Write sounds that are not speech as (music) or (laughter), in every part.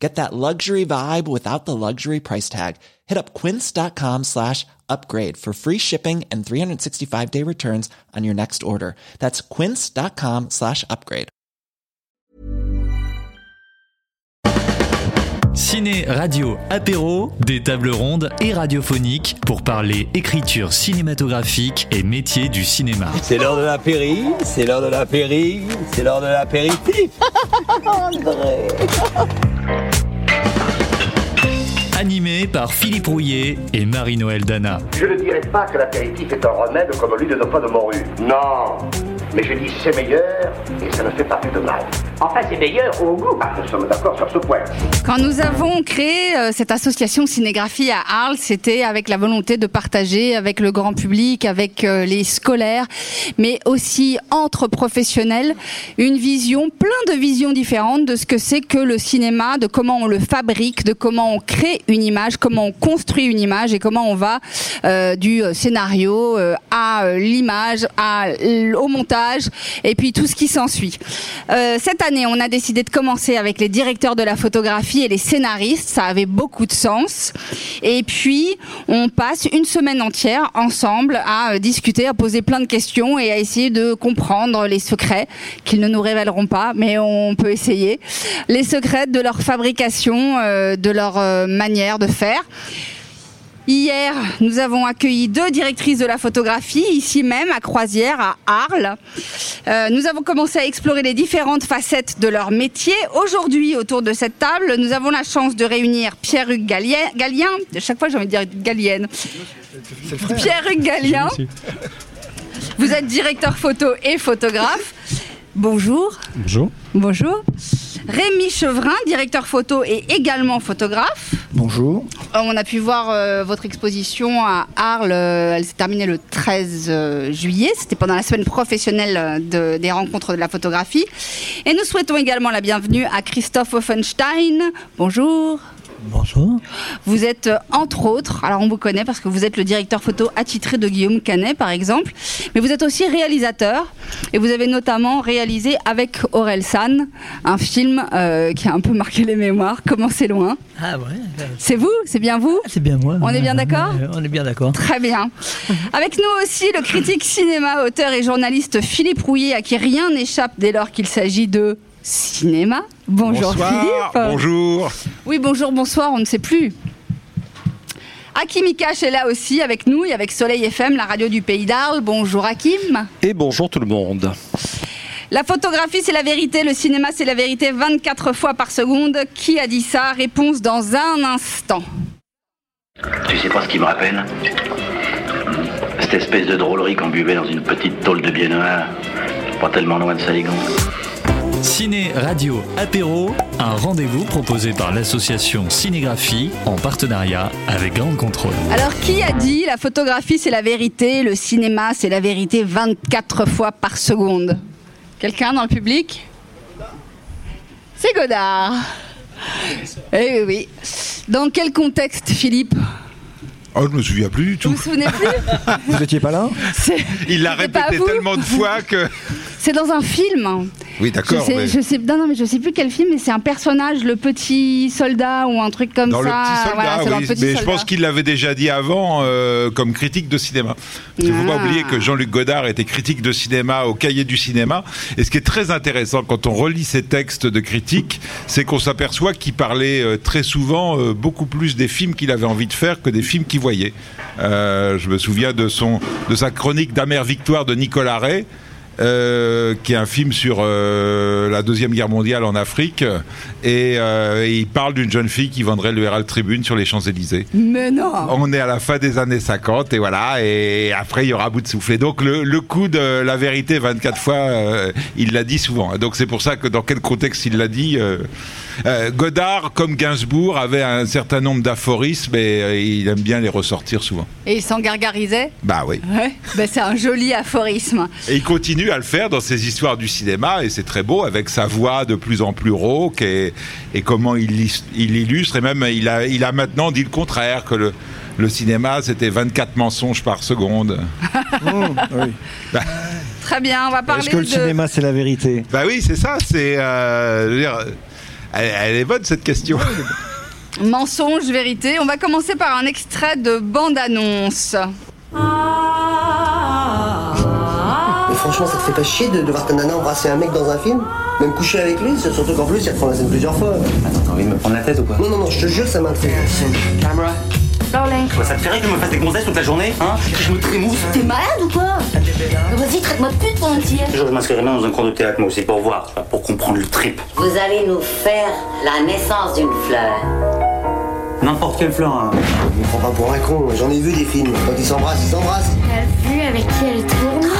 Get that luxury vibe without the luxury price tag. Hit up quince.com slash upgrade for free shipping and 365 day returns on your next order. That's quince.com slash upgrade. Ciné, radio, apéro, des tables rondes et radiophoniques pour parler écriture cinématographique et métier du cinéma. C'est l'heure de l'apéri, c'est l'heure de l'apéri, c'est l'heure de l'apéritif. André. (laughs) (laughs) Animé par Philippe Rouillet et Marie-Noël Dana. Je ne dirais pas que l'apéritif est un remède comme l'huile de foie de morue. Non. Mais je dis c'est meilleur et ça ne fait pas plus de mal. Enfin, c'est meilleur au goût. Ah, nous sommes d'accord sur ce point. Quand nous avons créé euh, cette association Cinégraphie à Arles, c'était avec la volonté de partager avec le grand public, avec euh, les scolaires, mais aussi entre professionnels, une vision, plein de visions différentes de ce que c'est que le cinéma, de comment on le fabrique, de comment on crée une image, comment on construit une image et comment on va euh, du scénario euh, à euh, l'image, au montage et puis tout ce qui s'ensuit. Euh, cette on a décidé de commencer avec les directeurs de la photographie et les scénaristes. Ça avait beaucoup de sens. Et puis, on passe une semaine entière ensemble à euh, discuter, à poser plein de questions et à essayer de comprendre les secrets qu'ils ne nous révéleront pas, mais on peut essayer. Les secrets de leur fabrication, euh, de leur euh, manière de faire. Hier, nous avons accueilli deux directrices de la photographie, ici même à Croisière, à Arles. Euh, nous avons commencé à explorer les différentes facettes de leur métier. Aujourd'hui, autour de cette table, nous avons la chance de réunir Pierre-Hugues Gallien. Gallien de chaque fois, j'ai envie de dire Gallienne. Pierre-Hugues Gallien. Vous êtes directeur photo et photographe. Bonjour. Bonjour. Bonjour. Rémi Chevrin, directeur photo et également photographe. Bonjour. Euh, On a pu voir euh, votre exposition à Arles. euh, Elle s'est terminée le 13 euh, juillet. C'était pendant la semaine professionnelle de- des rencontres de la photographie. Et nous souhaitons également la bienvenue à Christophe Offenstein. Bonjour. Bonjour. Vous êtes euh, entre autres, alors on vous connaît parce que vous êtes le directeur photo attitré de Guillaume Canet par exemple, mais vous êtes aussi réalisateur et vous avez notamment réalisé avec Aurel San un film euh, qui a un peu marqué les mémoires, Comment c'est loin. Ah ouais. C'est vous C'est bien vous C'est bien moi. On est bien d'accord? Euh, On est bien d'accord. Très bien. Avec nous aussi le critique cinéma, auteur et journaliste Philippe Rouillet, à qui rien n'échappe dès lors qu'il s'agit de cinéma. Bonjour Bonsoir, Philippe. bonjour. Oui, bonjour, bonsoir, on ne sait plus. Hakim Ikash est là aussi avec nous et avec Soleil FM, la radio du Pays d'Arles. Bonjour Hakim. Et bonjour tout le monde. La photographie, c'est la vérité. Le cinéma, c'est la vérité 24 fois par seconde. Qui a dit ça? Réponse dans un instant. Tu sais pas ce qui me rappelle? Cette espèce de drôlerie qu'on buvait dans une petite tôle de biennois, pas tellement loin de Saligon. Ciné, radio, apéro, un rendez-vous proposé par l'association Cinégraphie en partenariat avec Grande Contrôle. Alors, qui a dit la photographie, c'est la vérité Le cinéma, c'est la vérité 24 fois par seconde? Quelqu'un dans le public? C'est Godard. Eh oui, oui. Dans quel contexte, Philippe? Oh, je me souviens plus du Vous tout. vous souvenez plus? Vous étiez pas là? Il l'a répété vous? tellement de fois que. C'est dans un film. Oui, Je d'accord. sais, mais je sais, non, non, mais je sais plus quel film, mais c'est un personnage, le petit soldat ou un truc comme Dans ça. le petit soldat, Voilà, oui. le petit mais je pense qu'il l'avait déjà dit avant euh, comme critique de cinéma. Qu'il ne faut pas oublier que Jean-Luc Godard était critique de cinéma au cahier du cinéma. Et ce qui est très intéressant quand on relit ses textes de critique, c'est qu'on s'aperçoit qu'il parlait euh, très souvent euh, beaucoup plus des films qu'il avait envie de faire que des films qu'il voyait. Je me souviens de, son, de sa chronique d'Amère Victoire de Nicolas Ray. Euh, qui est un film sur euh, la deuxième guerre mondiale en Afrique, et, euh, et il parle d'une jeune fille qui vendrait le Herald Tribune sur les Champs Élysées. Mais non On est à la fin des années 50 et voilà, et après il y aura bout de souffle. Et donc le, le coup de la vérité 24 fois, il l'a dit souvent. Donc c'est pour ça que dans quel contexte il l'a dit. Euh, Godard, comme Gainsbourg, avait un certain nombre d'aphorismes et euh, il aime bien les ressortir souvent. Et il s'en gargarisait Bah oui. Ouais, ben, c'est un joli aphorisme. Et il continue à le faire dans ses histoires du cinéma et c'est très beau avec sa voix de plus en plus rauque et, et comment il, il illustre et même il a, il a maintenant dit le contraire que le, le cinéma c'était 24 mensonges par seconde. (laughs) Oui. Très bien, on va parler Est-ce que le de... cinéma, c'est la vérité? Bah oui, c'est ça. C'est, euh, elle, elle est bonne cette question. (laughs) Mensonge, vérité. On va commencer par un extrait de bande-annonce. Mais franchement, ça te fait pas chier de, de voir ta nana embrasser un mec dans un film? Même coucher avec lui, c'est surtout qu'en plus, il reprend la scène plusieurs fois. Attends, t'as envie de me prendre la tête ou quoi? Non, non, non, je te jure, ça m'intrigue. Camera Quoi, ça te ferait que je me fasse des gonzesses toute la journée Hein Que je me trémousse T'es malade ou quoi Vas-y, traite-moi de pute t'y es. Je m'inscrirai bien dans un cours de théâtre, moi aussi, pour voir, pour comprendre le trip. Vous allez nous faire la naissance d'une fleur. N'importe quelle fleur, hein. Je me prends pas pour un con, j'en ai vu des films. Quand ils s'embrassent, ils s'embrassent. T'as vu avec qui elle tourne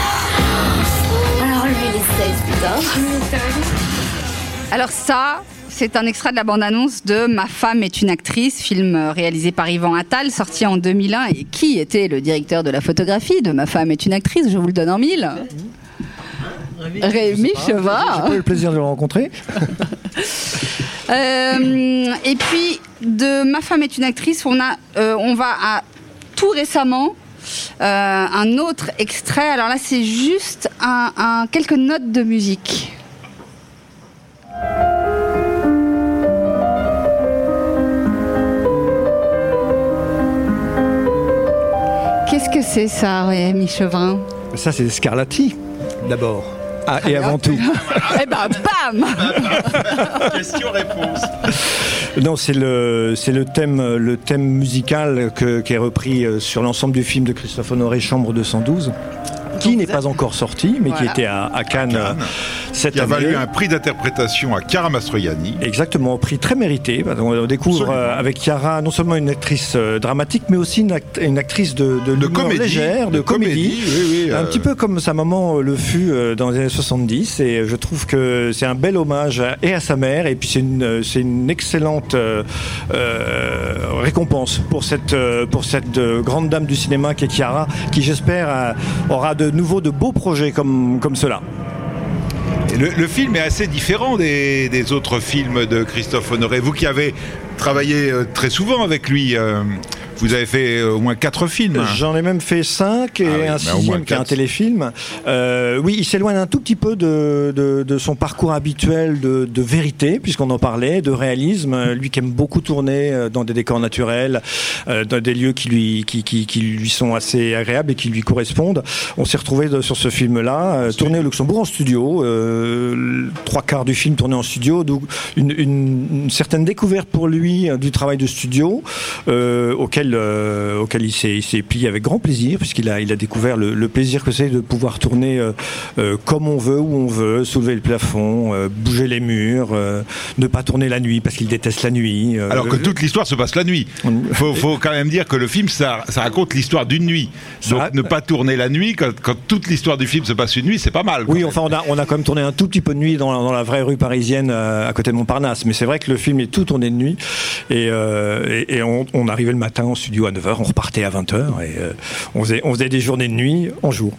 Alors lui, il est 16, putain. Alors ça, c'est un extrait de la bande-annonce de Ma femme est une actrice, film euh, réalisé par Yvan Attal, sorti en 2001. Et qui était le directeur de la photographie de Ma femme est une actrice? Je vous le donne en mille. Rémi J'ai Chevard. pas eu le plaisir de le rencontrer. (laughs) Euh, et puis de Ma femme est une actrice, on a, euh, on va à tout récemment euh, un autre extrait. Alors là, c'est juste un, un- quelques notes de musique. Qu'est-ce que c'est ça, Rémi Chevrin Ça, c'est Scarlatti, d'abord. Ah, et avant tout. (laughs) Eh ben, bam Question-réponse. Non, c'est le, c'est le thème, le thème musical que- qui est repris euh, sur l'ensemble du film de Christophe Honoré, Chambre 212, qui n'est pas encore sorti, mais qui était à, à Cannes euh, cette Qui a année. valu un prix d'interprétation à Chiara Mastroianni. Exactement, prix très mérité. On découvre Absolument. euh, avec Chiara non seulement une actrice euh, dramatique, mais aussi une, act- une actrice de, de, comédie. légère, de, comédie. oui, oui. Un euh, petit peu comme sa maman le fut dans les années 70 et je trouve que c'est un bel hommage à- et à sa mère et puis c'est une, excellente euh, euh, récompense pour cette, pour cette grande dame du cinéma qui est Chiara qui j'espère aura de nouveau de beaux projets comme, cela. Le, film est assez différent des, des autres films de Christophe Honoré. Vous qui avez travaillé euh, très souvent avec lui, euh, vous avez fait euh, au moins quatre films. J'en ai même fait cinq et Ah oui, un bah, moins sixième qui est un téléfilm. Euh, oui, il s'éloigne un tout petit peu de, de, de son parcours habituel de, de vérité, puisqu'on en parlait, de réalisme. Euh, Lui qui aime beaucoup tourner dans des décors naturels, dans des lieux qui lui, qui, qui, qui lui sont assez agréables et qui lui correspondent. On s'est retrouvé sur ce film-là, tourné au Luxembourg en studio. Euh, trois quarts du film tourné en studio, donc une, une, une certaine découverte pour lui du travail de studio, euh, auquel, euh, auquel il s'est plié avec grand plaisir, puisqu'il a, il a découvert le, le plaisir que c'est de pouvoir tourner euh, euh, comme on veut, où on veut, soulever le plafond, euh, bouger les murs, ne pas tourner la nuit parce qu'il déteste la nuit. Alors que toute l'histoire se passe la nuit. On- Faut, faut quand même dire que le film, ça, ça raconte l'histoire d'une nuit. Donc ne pas tourner la nuit, quand, quand toute l'histoire du film se passe une nuit, c'est pas mal. Oui, enfin, on a, on a quand même tourné un tout petit peu de nuit dans, la- dans la vraie rue parisienne à côté de Montparnasse. Mais c'est vrai que le film est tout tourné de nuit. Et, et, et on, on arrivait le matin au studio à 9h, on repartait à 20h. Et euh, on, on faisait des journées de nuit en jour.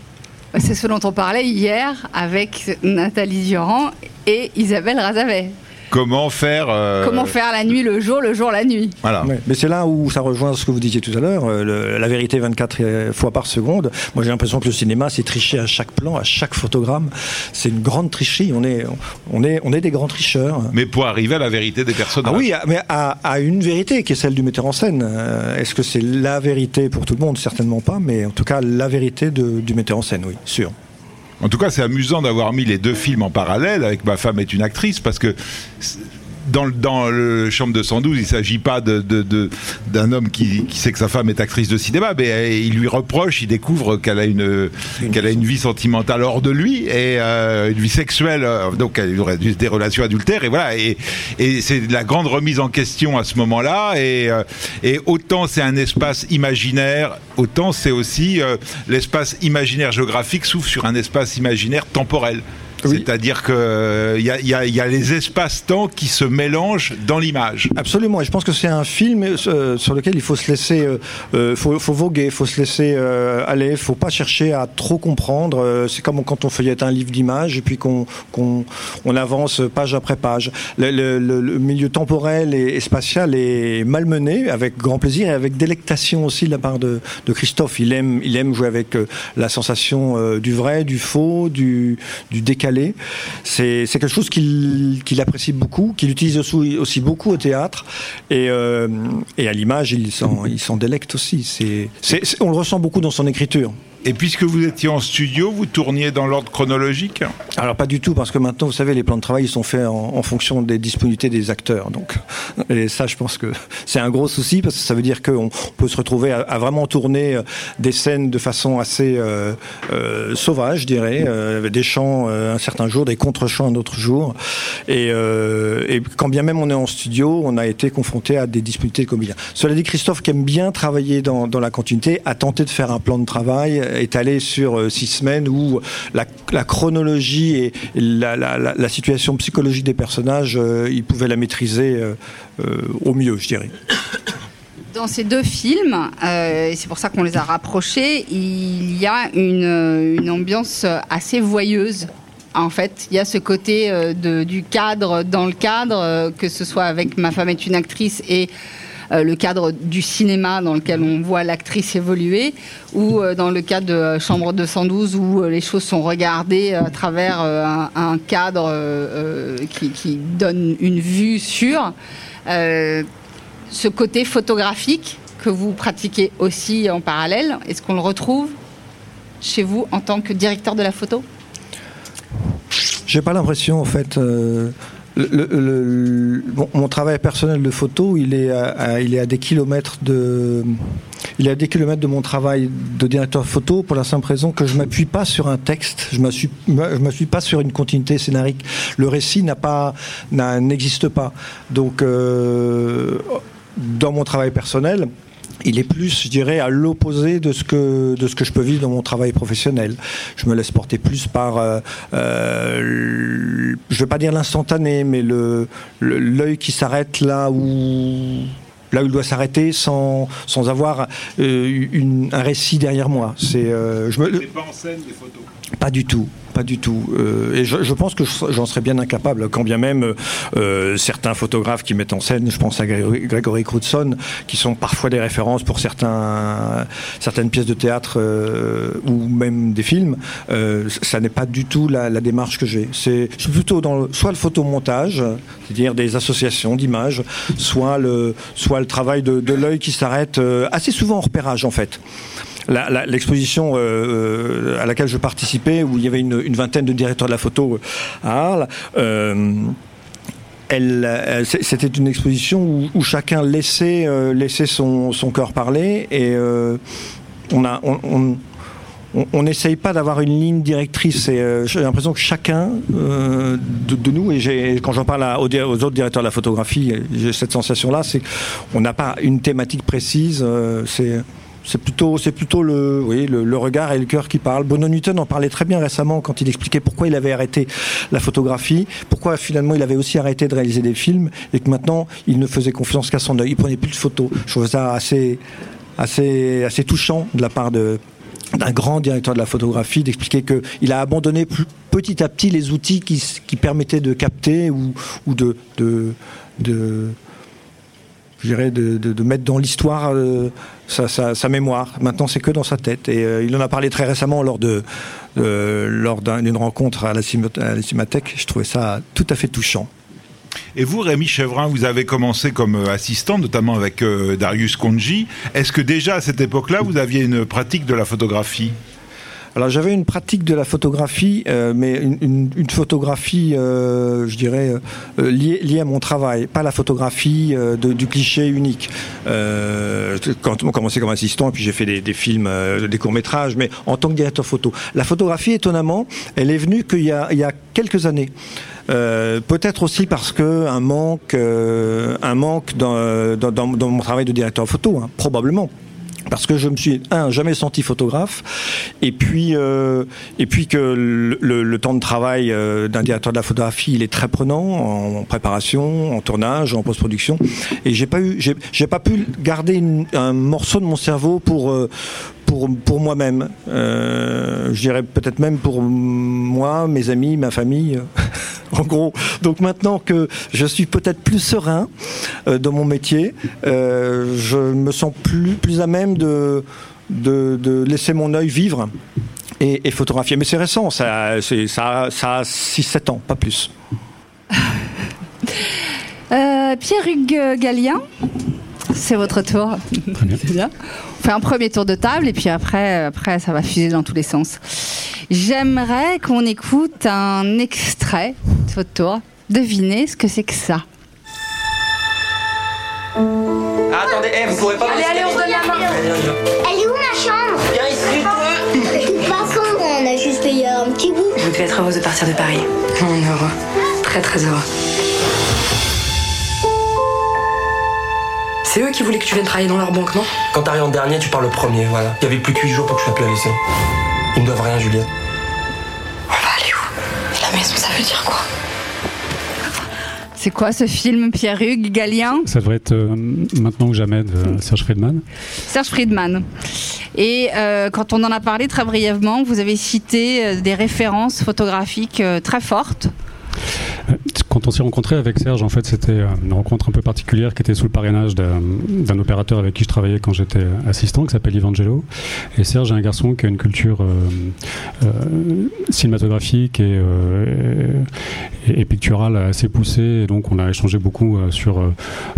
C'est ce dont on parlait hier avec Nathalie Durand et Isabelle Razavet. Comment faire euh, Comment faire la nuit le jour, le jour la nuit Voilà. Ouais. Mais c'est là où ça rejoint ce que vous disiez tout à l'heure, euh, la vérité 24 fois par seconde. Moi j'ai l'impression que le cinéma c'est tricher à chaque plan, à chaque photogramme. C'est une grande tricherie. On est, on est, on est des grands tricheurs. Mais pour arriver à la vérité des personnages. Ah oui, mais à, à une vérité qui est celle du metteur en scène. Euh, Est-ce que c'est la vérité pour tout le monde? Certainement pas, mais en tout cas la vérité de- du metteur en scène, oui, sûr. En tout cas, c'est amusant d'avoir mis les deux films en parallèle avec Ma femme est une actrice parce que dans, le- dans le Chambre 212, il ne s'agit pas de, de- de- d'un homme qui, qui sait que sa femme est actrice de cinéma, mais euh, il lui reproche, il découvre qu'elle a une, qu'elle a une vie sentimentale hors de lui et euh, une vie sexuelle, euh, donc elle aurait des relations adultères et voilà. Et, et c'est la grande remise en question à ce moment-là. Et, euh, et autant c'est un espace imaginaire, autant c'est aussi euh, l'espace imaginaire géographique s'ouvre sur un espace imaginaire temporel. C'est-à-dire que il y a, y, a, y a, les espaces-temps qui se mélangent dans l'image. Absolument. Et je pense que c'est un film euh, sur lequel il faut se laisser, euh, euh faut, faut voguer, faut se laisser euh, aller, faut pas chercher à trop comprendre. Euh, c'est comme quand on feuillette un livre d'images et puis qu'on qu'on on avance page après page. Le, le, le, milieu temporel et, spatial est malmené avec grand plaisir et avec délectation aussi de la part de, de Christophe. Il aime, il aime jouer avec la sensation du vrai, du faux, du, du c'est quelque chose qu'il qu apprécie beaucoup, qu'il utilise aussi, beaucoup au théâtre et, euh, et à l'image, il s'en délecte aussi. On le ressent beaucoup dans son écriture. Et puisque vous étiez en studio, vous tourniez dans l'ordre chronologique Alors pas du tout, parce que maintenant, vous savez, les plans de travail ils sont faits en, fonction des disponibilités des acteurs. Donc, (laughs) et ça, je pense que c'est un gros souci, parce que ça veut dire qu'on peut se retrouver à, vraiment tourner euh, des scènes de façon assez euh, euh, sauvage, je dirais, euh, des chants un certain jour, des contre-chants un autre jour. Et, quand bien même on est en studio, on a été confronté à des disponibilités de comédiens. Cela dit, Christophe, qui aime bien travailler dans la continuité, a tenté de faire un plan de travail étalé sur euh, six semaines où la, chronologie et la, situation psychologique des personnages, euh, il pouvait la maîtriser euh, au mieux, je dirais. Dans ces deux films, et c'est pour ça qu'on les a rapprochés, il y a une, ambiance assez voyeuse en fait, il y a ce côté de, du cadre dans le cadre, que ce soit avec Ma femme est une actrice et le cadre du cinéma dans lequel on voit l'actrice évoluer, ou euh, dans le cadre de Chambre 212 où euh, les choses sont regardées à travers un, cadre qui, donne une vue sur ce côté photographique que vous pratiquez aussi en parallèle. Est-ce qu'on le retrouve chez vous en tant que directeur de la photo? J'ai pas l'impression en fait. Euh mon travail personnel de photo, il est à, des kilomètres de, mon travail de directeur photo pour la simple raison que je m'appuie pas sur un texte, je m'appuie, je m'appuie pas sur une continuité scénarique. Le récit n'existe pas. Donc, euh, dans mon travail personnel, il est plus, je dirais, à l'opposé de ce que de ce que je peux vivre dans mon travail professionnel. Je me laisse porter plus par, euh, euh, je veux pas dire l'instantané, mais le l'œil qui s'arrête là où là où il doit s'arrêter sans, sans avoir euh, une, un récit derrière moi. C'est, euh, je me. pas en scène des photos. Pas du tout, pas du tout. Euh, et je, je, pense que j'en serais bien incapable, quand bien même euh, certains photographes qui mettent en scène, je pense à Gregory Crutzen, qui sont parfois des références pour certains, certaines pièces de théâtre euh, ou même des films. Ça n'est pas du tout la, la démarche que j'ai. C'est, je suis plutôt dans le, soit le photomontage, c'est-à-dire des associations d'images, soit le, soit le travail de, l'œil qui s'arrête euh, assez souvent en repérage en fait. L'exposition euh, à laquelle je participais, où il y avait une, vingtaine de directeurs de la photo à Arles, euh, c'était une exposition où, chacun laissait, euh, son, son cœur parler et euh, on a n'essaye pas d'avoir une ligne directrice. Euh, j'ai l'impression que chacun euh, de, nous, et quand j'en parle aux, autres directeurs de la photographie, j'ai cette sensation-là, c'est qu'on n'a pas une thématique précise. Euh, c'est plutôt, c'est plutôt le, regard et le cœur qui parlent. Bono Newton en parlait très bien récemment quand il expliquait pourquoi il avait arrêté la photographie, pourquoi finalement il avait aussi arrêté de réaliser des films et que maintenant il ne faisait confiance qu'à son œil. Il prenait plus de photos. Je trouve ça assez touchant de la part de, d'un grand directeur de la photographie d'expliquer qu'il a abandonné petit à petit les outils qui, permettaient de capter ou, de, mettre dans l'histoire euh, sa, sa, mémoire. Maintenant, c'est que dans sa tête. Et euh, il en a parlé très récemment lors lors d'une rencontre à la, à la Cinémathèque. Je trouvais ça tout à fait touchant. Et vous, Rémi Chevrin, vous avez commencé comme assistant, notamment avec euh, Darius Konji. Est-ce que déjà à cette époque-là, vous aviez une pratique de la photographie? Alors j'avais une pratique de la photographie, euh, mais une, photographie, euh, je dirais, euh, liée, à mon travail, pas la photographie euh, du cliché unique. Euh, quand on commençait comme assistant, et puis j'ai fait des, films, euh, des courts métrages, mais en tant que directeur photo. La photographie, étonnamment, elle est venue qu'il y a quelques années. Euh, peut-être aussi parce que un manque, euh, un manque dans, mon travail de directeur photo, hein, probablement. Parce que je me suis un jamais senti photographe. Et puis euh, et puis que le, temps de travail d'un directeur de la photographie il est très prenant en préparation en tournage en post-production. Et j'ai pas eu j'ai pas pu garder un morceau de mon cerveau pour pour, pour moi-même, Euh, je dirais peut-être même pour moi, mes amis, ma famille, (laughs) en gros. Donc maintenant que je suis peut-être plus serein euh, dans mon métier, euh, je me sens plus, plus à même de, de, de laisser mon œil vivre et, et photographier. Mais c'est récent, ça, c'est- ça, a- ça a 6-7 ans, pas plus. Euh, Pierre-Hugues Gallien, c'est votre tour. C'est bien. On fait un premier tour de table et puis après, après ça va fuser dans tous les sens. J'aimerais qu'on écoute un extrait de votre tour. Devinez ce que c'est que ça. Ah, attendez, eh, vous pourrez pas Allez, allez, on donne la main. Elle est où ma chambre? Viens ici, De toute façon, on a juste payé un petit bout. Vous devez être heureuse de partir de Paris. On est heureux. Très très heureux. C'est eux qui voulaient que tu viennes travailler dans leur banque, non Quand t'arrives en dernier, tu pars le premier, voilà. Il y avait plus que 8 jours pour que je sois plus à l'essai. Ils me doivent rien, Juliette. On va aller où La maison, ça veut dire quoi C'est quoi ce film, Pierre-Hugues Gallien Ça devrait être euh, maintenant ou jamais de Serge Friedman. Serge Friedman. Et euh, quand on en a parlé très brièvement, vous avez cité euh, des références photographiques euh, très fortes. On s'est rencontré avec Serge, en fait, c'était euh, une rencontre un peu particulière qui était sous le parrainage d'un opérateur avec qui je travaillais quand j'étais assistant, qui s'appelle Evangelo. Et Serge est un garçon qui a une culture euh, euh, cinématographique et, picturale assez poussée. Et donc, on a échangé beaucoup sur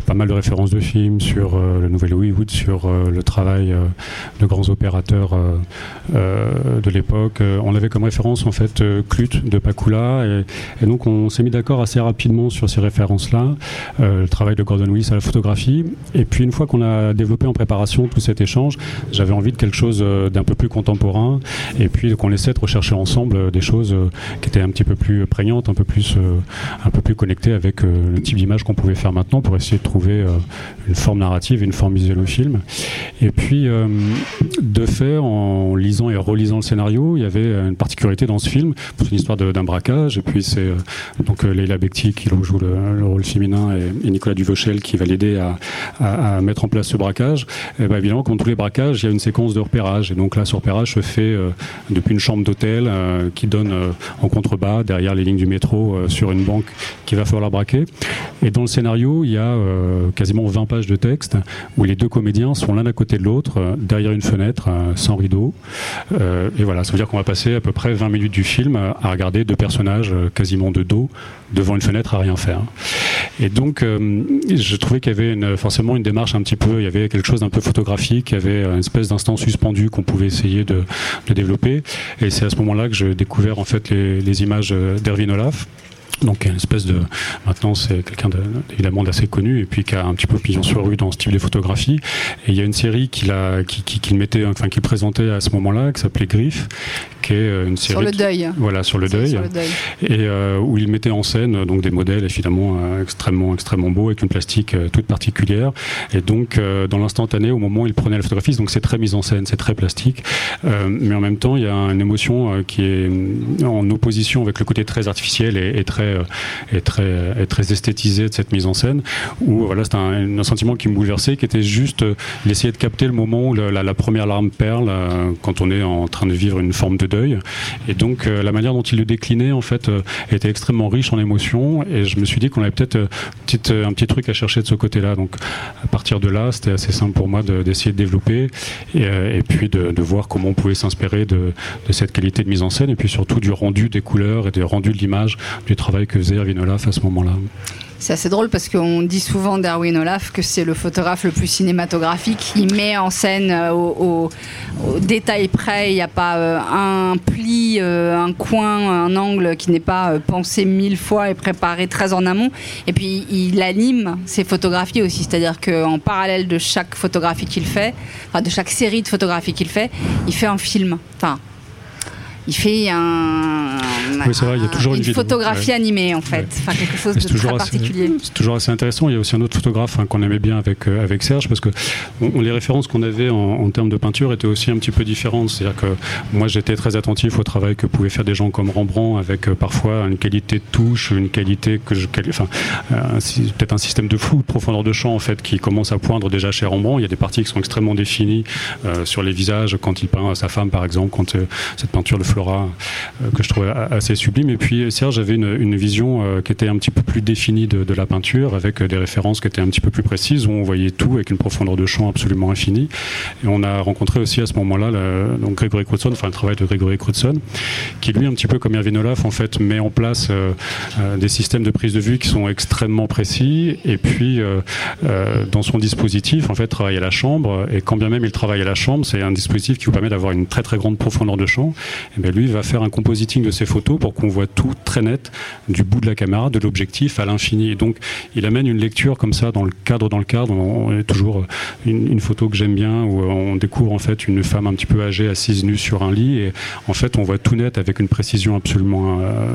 pas mal de références de films, sur le nouvel Hollywood, sur le travail de grands opérateurs de l'époque. On avait comme référence, en fait, Clut de Pakula. Et, et donc, on s'est mis d'accord assez rapidement sur ces références-là. Euh, le travail de Gordon Willis à la photographie. Et puis, une fois qu'on a développé en préparation tout cet échange, j'avais envie de quelque chose euh, d'un peu plus contemporain. Et puis, qu'on essaie de rechercher ensemble euh, des choses qui étaient un petit peu plus prégnantes, un peu plus, un peu plus connectées avec le type d'image qu'on pouvait faire maintenant pour essayer de trouver une forme narrative une forme visuelle au film. Et puis, euh, de fait, en lisant et relisant le scénario, il y avait une particularité dans ce film. C'est une histoire d'un braquage. Et puis, c'est euh, donc euh, Leila Bekti qui joue le, le rôle féminin et, Nicolas Duvauchel qui va l'aider à, mettre en place ce braquage. Ben, évidemment, comme tous les braquages, il y a une séquence de repérage. Et donc là, ce repérage se fait euh, depuis une chambre d'hôtel qui donne en contrebas, derrière les lignes du métro, sur une banque qu'il va falloir braquer. Et dans le scénario, il y a quasiment 20 pages de texte où les deux comédiens sont l'un à côté de l'autre, euh, derrière une fenêtre, euh, sans rideau. Euh, et voilà, ça veut dire qu'on va passer à peu près 20 minutes du film à regarder deux personnages quasiment de dos devant une fenêtre à rien faire. Et donc, je trouvais qu'il y avait forcément une démarche un petit peu, il y avait quelque chose d'un peu photographique, il y avait une espèce d'instant suspendu qu'on pouvait essayer de, développer. Et c'est à ce moment-là que j'ai découvert en fait les, les images d'Erwin Olaf. Donc une espèce de maintenant c'est quelqu'un de- évidemment d'assez connu et puis qui a un petit peu pignon sur rue dans ce type de photographie et il y a une série qu'il a qui, qui, mettait enfin qu'il présentait à ce moment-là qui s'appelait Griffe qui est euh, une série Sur le qui- deuil. voilà sur le deuil Sur le deuil. et euh, où il mettait en scène donc des modèles évidemment euh, extrêmement extrêmement beaux avec une plastique euh, toute particulière et donc euh, dans l'instantané au moment où il prenait la photographie donc c'est très mise en scène c'est très plastique mais en même temps il y a une émotion qui est en opposition avec le côté très artificiel et, et très euh, et très et très esthétisé de cette mise en scène où voilà c'est un, sentiment qui me bouleversait qui était juste euh, d'essayer de capter le moment où la, première larme perle euh, quand on est en train de vivre une forme de deuil. Et donc euh, la manière dont il le déclinait en fait euh, était extrêmement riche en émotions et je me suis dit qu'on avait peut-être euh, euh, un petit truc à chercher de ce côté-là. Donc à partir de là c'était assez simple pour moi de- d'essayer de, développer et, euh, puis de, de voir comment on pouvait s'inspirer de, de cette qualité de mise en scène et puis surtout du rendu des couleurs et du rendu de l'image du travail que faisait Erwin Olaf à ce moment-là. C'est assez drôle parce qu'on dit souvent d'Erwin Olaf que c'est le photographe le plus cinématographique. Il met en scène euh, au, détail près. Il n'y a pas euh, un pli, euh, un coin, un angle qui n'est pas pensé mille fois et préparé très en amont. Et puis il anime ses photographies aussi. C'est-à-dire qu'en parallèle de chaque photographie qu'il fait, de chaque série de photographies qu'il fait, il fait un film. Enfin, il fait un, Oui, c'est vrai, il y a toujours une photographie ouais. animée en fait, enfin quelque chose de c'est très toujours assez- particulier. C'est toujours assez intéressant. Il y a aussi un autre photographe hein, qu'on aimait bien avec, euh, avec Serge parce que on- les références qu'on avait en, en termes de peinture étaient aussi un petit peu différentes. C'est-à-dire que moi j'étais très attentif au travail que pouvaient faire des gens comme Rembrandt avec euh, parfois une qualité de touche, une qualité que je, enfin, euh, peut-être un système de flou, de profondeur de champ en fait qui commence à poindre déjà chez Rembrandt. Il y a des parties qui sont extrêmement définies euh, sur les visages quand il peint sa femme par exemple, quand cette peinture de Euh, que je trouvais assez sublime. Et puis Serge avait une, vision euh, qui était un petit peu plus définie de, la peinture, avec euh, des références qui étaient un petit peu plus précises, où on voyait tout avec une profondeur de champ absolument infinie. Et on a rencontré aussi à ce moment-là Grégory Crutzen, enfin le travail de Grégory Crutzen, qui lui, un petit peu comme Hervé Olaf, en fait, met en place des systèmes de prise de vue qui sont extrêmement précis. Et puis, dans son dispositif, en fait, travaille à la chambre. Et quand bien même il travaille à la chambre, c'est un dispositif qui vous permet d'avoir une très très grande profondeur de champ. Bien lui va faire un compositing de ses photos pour qu'on voit tout très net du bout de la caméra, de l'objectif à l'infini. Et donc, il amène une lecture comme ça dans le cadre dans le cadre. On est toujours une, une photo que j'aime bien où on découvre en fait une femme un petit peu âgée assise nue sur un lit et en fait on voit tout net avec une précision absolument euh,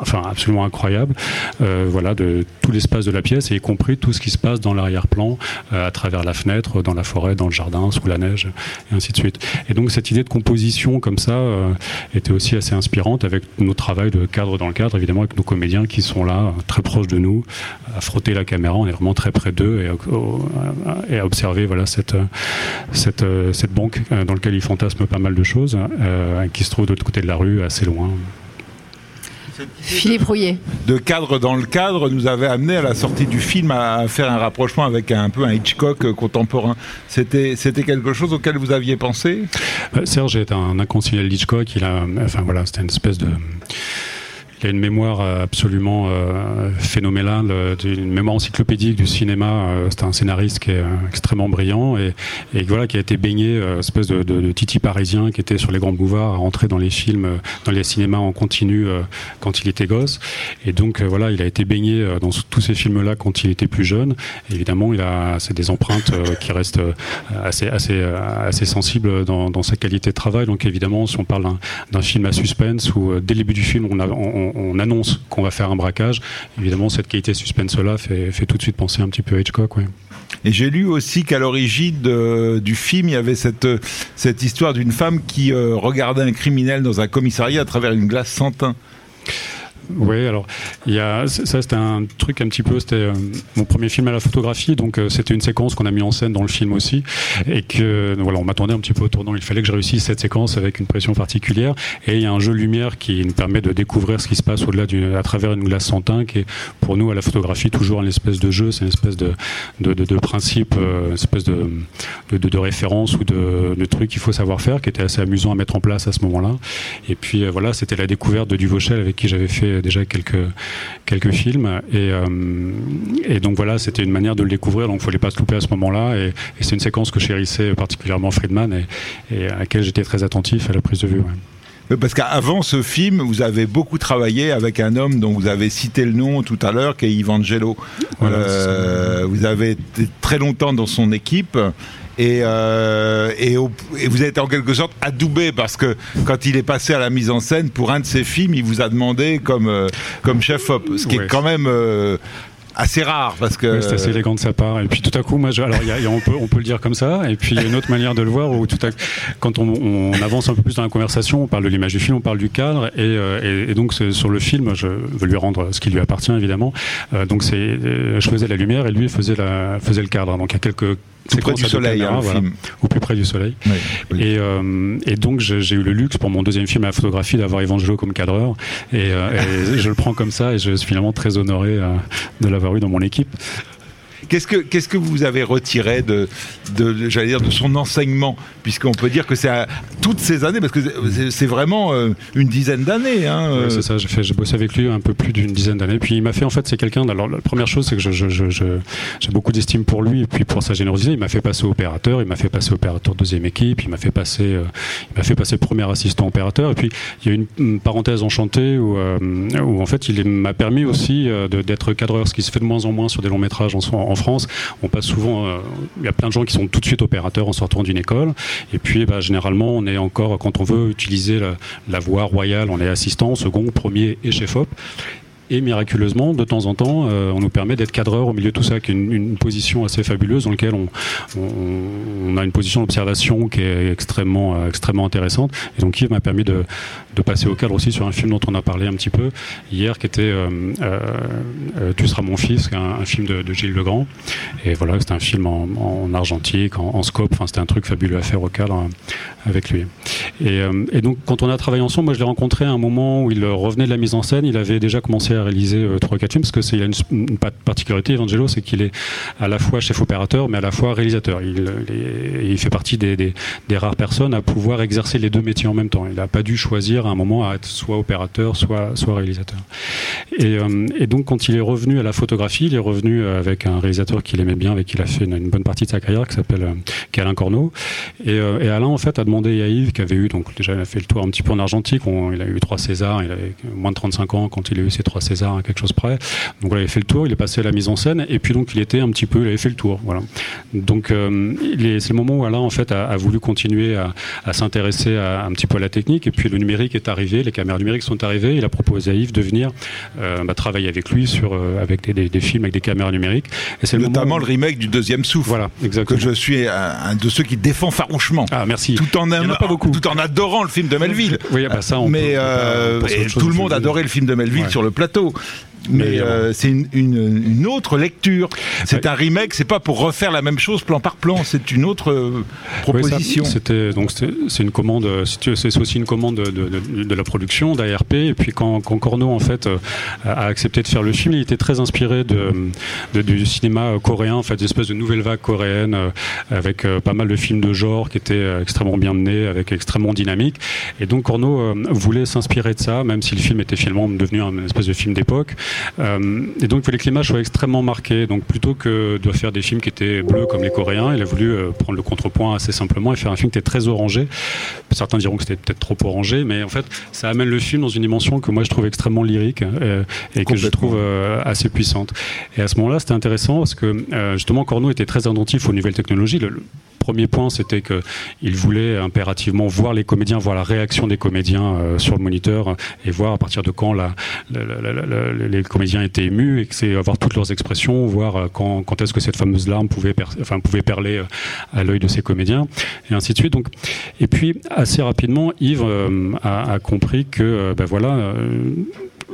enfin absolument incroyable euh, voilà de tout l'espace de la pièce et y compris tout ce qui se passe dans l'arrière-plan euh, à travers la fenêtre dans la forêt dans le jardin sous la neige et ainsi de suite. Et donc cette idée de composition comme ça euh, était aussi assez inspirante avec nos travail de cadre dans le cadre évidemment avec nos comédiens qui sont là très proches de nous à frotter la caméra. On est vraiment très près d'eux et, à- et observer voilà cette cette, cette banque dans laquelle ils fantasment pas mal de choses qui se trouve de l'autre côté de la rue assez loin Philippe Rouillet. de cadre dans le cadre nous avait amené à la sortie du film à faire un rapprochement avec un, peu un Hitchcock euh, contemporain. C'était c'était quelque chose auquel vous aviez pensé? Euh, Serge est un inconditionnel Hitchcock. Il a, enfin voilà, c'était une espèce de. Il a une mémoire euh, absolument euh, phénoménale, euh, une mémoire encyclopédique du cinéma. C'est un scénariste qui est extrêmement brillant et, et voilà qui a été baigné, espèce de, titi parisien qui était sur les grands boulevards, à rentrer dans les films, dans les cinémas en continu quand il était gosse. Et donc voilà, il a été baigné dans tous ces films-là quand il était plus jeune. Évidemment, il a c'est des empreintes qui restent assez assez assez sensibles dans, dans sa qualité de travail. Donc évidemment, si on parle d'un- film à suspense où dès le début du film on, a- on- on annonce qu'on va faire un braquage, évidemment cette qualité suspense-là fait, tout de suite penser un petit peu à Hitchcock. Ouais. Et j'ai lu aussi qu'à l'origine du film, il y avait cette, cette histoire d'une femme qui euh, regardait un criminel dans un commissariat à travers une glace sans teint. Oui, alors il y a ça c'était un truc un petit peu c'était euh, mon premier film à la photographie donc euh, c'était une séquence qu'on a mis en scène dans le film aussi et que voilà on m'attendait un petit peu au tournant il fallait que je réussisse cette séquence avec une pression particulière et il y a un jeu lumière qui nous permet de découvrir ce qui se passe au-delà d'une à travers une glace sans teint qui est pour nous à la photographie toujours une espèce de jeu c'est une espèce de de, de, principe euh, une espèce de de, référence ou de, truc qu'il faut savoir faire qui était assez amusant à mettre en place à ce moment-là et puis voilà c'était la découverte de Duvauchel avec qui j'avais fait déjà quelques quelques films et, euh, et donc voilà c'était une manière de le découvrir donc il fallait pas se louper à ce moment-là et, et c'est une séquence que chérissait particulièrement Friedman et, et à laquelle j'étais très attentif à la prise de vue. ouais. Parce qu'avant ce film, vous avez beaucoup travaillé avec un homme dont vous avez cité le nom tout à l'heure, qui est Ivangelo. Voilà, Euh, vous avez été très longtemps dans son équipe. Et, euh, et, au- et vous êtes en quelque sorte adoubé parce que quand il est passé à la mise en scène pour un de ses films, il vous a demandé comme, euh, comme chef-op, ce qui Ouais. est quand même euh, assez rare parce que c'est assez élégant de sa part. Et puis tout à coup, moi, je- alors il y a- il y a- on, peut, on peut le dire comme ça. Et puis il y a une autre manière de le voir où tout à quand on, on avance un peu plus dans la conversation, on parle de l'image du film, on parle du cadre. Et, euh, et- et donc sur le film, je veux lui rendre ce qui lui appartient évidemment. Euh, donc c'est, je faisais la lumière et lui faisait la faisait le cadre. Donc il y a quelques Tout près du soleil, caméras, hein, le voilà, film. au plus près du soleil. Et, euh, et donc j'ai j'ai eu le luxe pour mon deuxième film à la photographie d'avoir Evangelo comme cadreur et, euh, et (laughs) je le prends comme ça et je suis finalement très honoré euh, de l'avoir eu dans mon équipe. Qu'est-ce que qu'est-ce que vous avez retiré de, j'allais dire de son enseignement? Puisqu'on peut dire que c'est à toutes ces années parce que c'est- vraiment euh, une dizaine d'années hein, Ouais, euh, c'est ça, j'ai fait, j'ai bossé avec lui un peu plus d'une dizaine d'années. Puis il m'a fait, en fait, c'est quelqu'un. Alors la première chose, c'est que je, je, je- je- j'ai beaucoup d'estime pour lui et puis pour sa générosité. Il m'a fait passer opérateur, il m'a fait passer opérateur deuxième équipe, il m'a fait passer, euh, il m'a fait passer premier assistant opérateur. Et puis il y a une, une parenthèse enchantée où, euh, où en fait il m'a permis aussi euh, de- d'être cadreur, ce qui se fait de moins en moins sur des longs métrages en, en France, on passe souvent, euh, il y a plein de gens qui sont tout de suite opérateurs en sortant d'une école. Et puis, bah, généralement, on est encore, quand on veut utiliser la, la voie royale, on est assistant, second, premier et chef op. Et miraculeusement, de temps en temps, euh, on nous permet d'être cadreur au milieu de tout ça, qui est une, position assez fabuleuse dans laquelle on, on, a une position d'observation qui est extrêmement, euh, extrêmement intéressante. Et donc Yves m'a permis de, de passer au cadre aussi sur un film dont on a parlé un petit peu hier, qui était euh, Tu seras mon fils, un, film de, Gilles Legrand. Et voilà, c'était un film en, en argentique, en, scope. Enfin, c'était un truc fabuleux à faire au cadre avec lui. Et, et, donc, quand on a travaillé ensemble, moi, je l'ai rencontré à un moment où il revenait de la mise en scène. Il avait déjà commencé réaliser trois ou quatre films parce que c'est il a une, une, particularité, Evangelo, c'est qu'il est à la fois chef opérateur, mais à la fois réalisateur. Il, il, il fait partie des, des, rares personnes à pouvoir exercer les deux métiers en même temps. Il n'a pas dû choisir à un moment à être soit opérateur, soit, soit réalisateur. Et, euh, et, donc, quand il est revenu à la photographie, il est revenu avec un réalisateur qu'il aimait bien, avec qui il a fait une, bonne partie de sa carrière, qui s'appelle euh, Alain Corneau. Et, euh, et, Alain, en fait, a demandé à Yves, qui avait eu, donc déjà, il a fait le tour un petit peu en argentique. On, il a eu trois Césars, il avait moins de 35 ans quand il a eu ses trois Césars, à quelque chose près. Donc, voilà, il a fait le tour, il est passé à la mise en scène, et puis donc, il était un petit peu, il avait fait le tour. Voilà. Donc, euh, c'est le moment où Alain, en fait, a, a voulu continuer à, à s'intéresser un petit peu à la technique, et puis le numérique est arrivé, les caméras numériques sont arrivées, il a proposé à Yves de venir euh, bah, travailler avec lui sur, euh, avec des, des, des, films avec des caméras numériques. Et c'est Notamment le, le, remake du deuxième souffle. Voilà, exactement. Que je suis un, de ceux qui défend farouchement. Ah, merci. Tout en, en, pas beaucoup. tout en adorant le film de Melville. Oui, bah ça, on Mais peut, euh, tout le monde adorait le film de Melville ouais. sur le plateau Porto. Mais euh, c'est une, une, une, autre lecture. C'est ouais. un remake, c'est pas pour refaire la même chose plan par plan, c'est une autre euh, proposition. Oui, C'était donc c'est une commande, c'est aussi une commande de, de, de la production d'ARP. Et puis quand, quand, Corneau en fait euh, a accepté de faire le film, il était très inspiré de, du cinéma coréen, en fait, des espèces de nouvelle vague coréenne avec pas mal de films de genre qui étaient extrêmement bien menés, avec extrêmement dynamique. Et donc Corneau voulait s'inspirer de ça, même si le film était finalement devenu une espèce de film d'époque. Euh, et donc, il fallait que l'image soit extrêmement marquée. Donc, plutôt que de faire des films qui étaient bleus comme les Coréens, il a voulu euh, prendre le contrepoint assez simplement et faire un film qui était très orangé. Certains diront que c'était peut-être trop orangé, mais en fait, ça amène le film dans une dimension que moi je trouve extrêmement lyrique euh, et que je trouve euh, assez puissante. Et à ce moment-là, c'était intéressant parce que justement, Corneau était très attentif aux nouvelles technologies. Premier point, c'était qu'il voulait impérativement voir les comédiens, voir la réaction des comédiens euh, sur le moniteur et voir à partir de quand les comédiens étaient émus et que c'est avoir toutes leurs expressions, voir euh, quand, est-ce que cette fameuse larme pouvait, enfin, pouvait perler euh, à l'œil de ces comédiens et ainsi de suite. Donc, et puis assez rapidement, Yves a, a, compris que ben voilà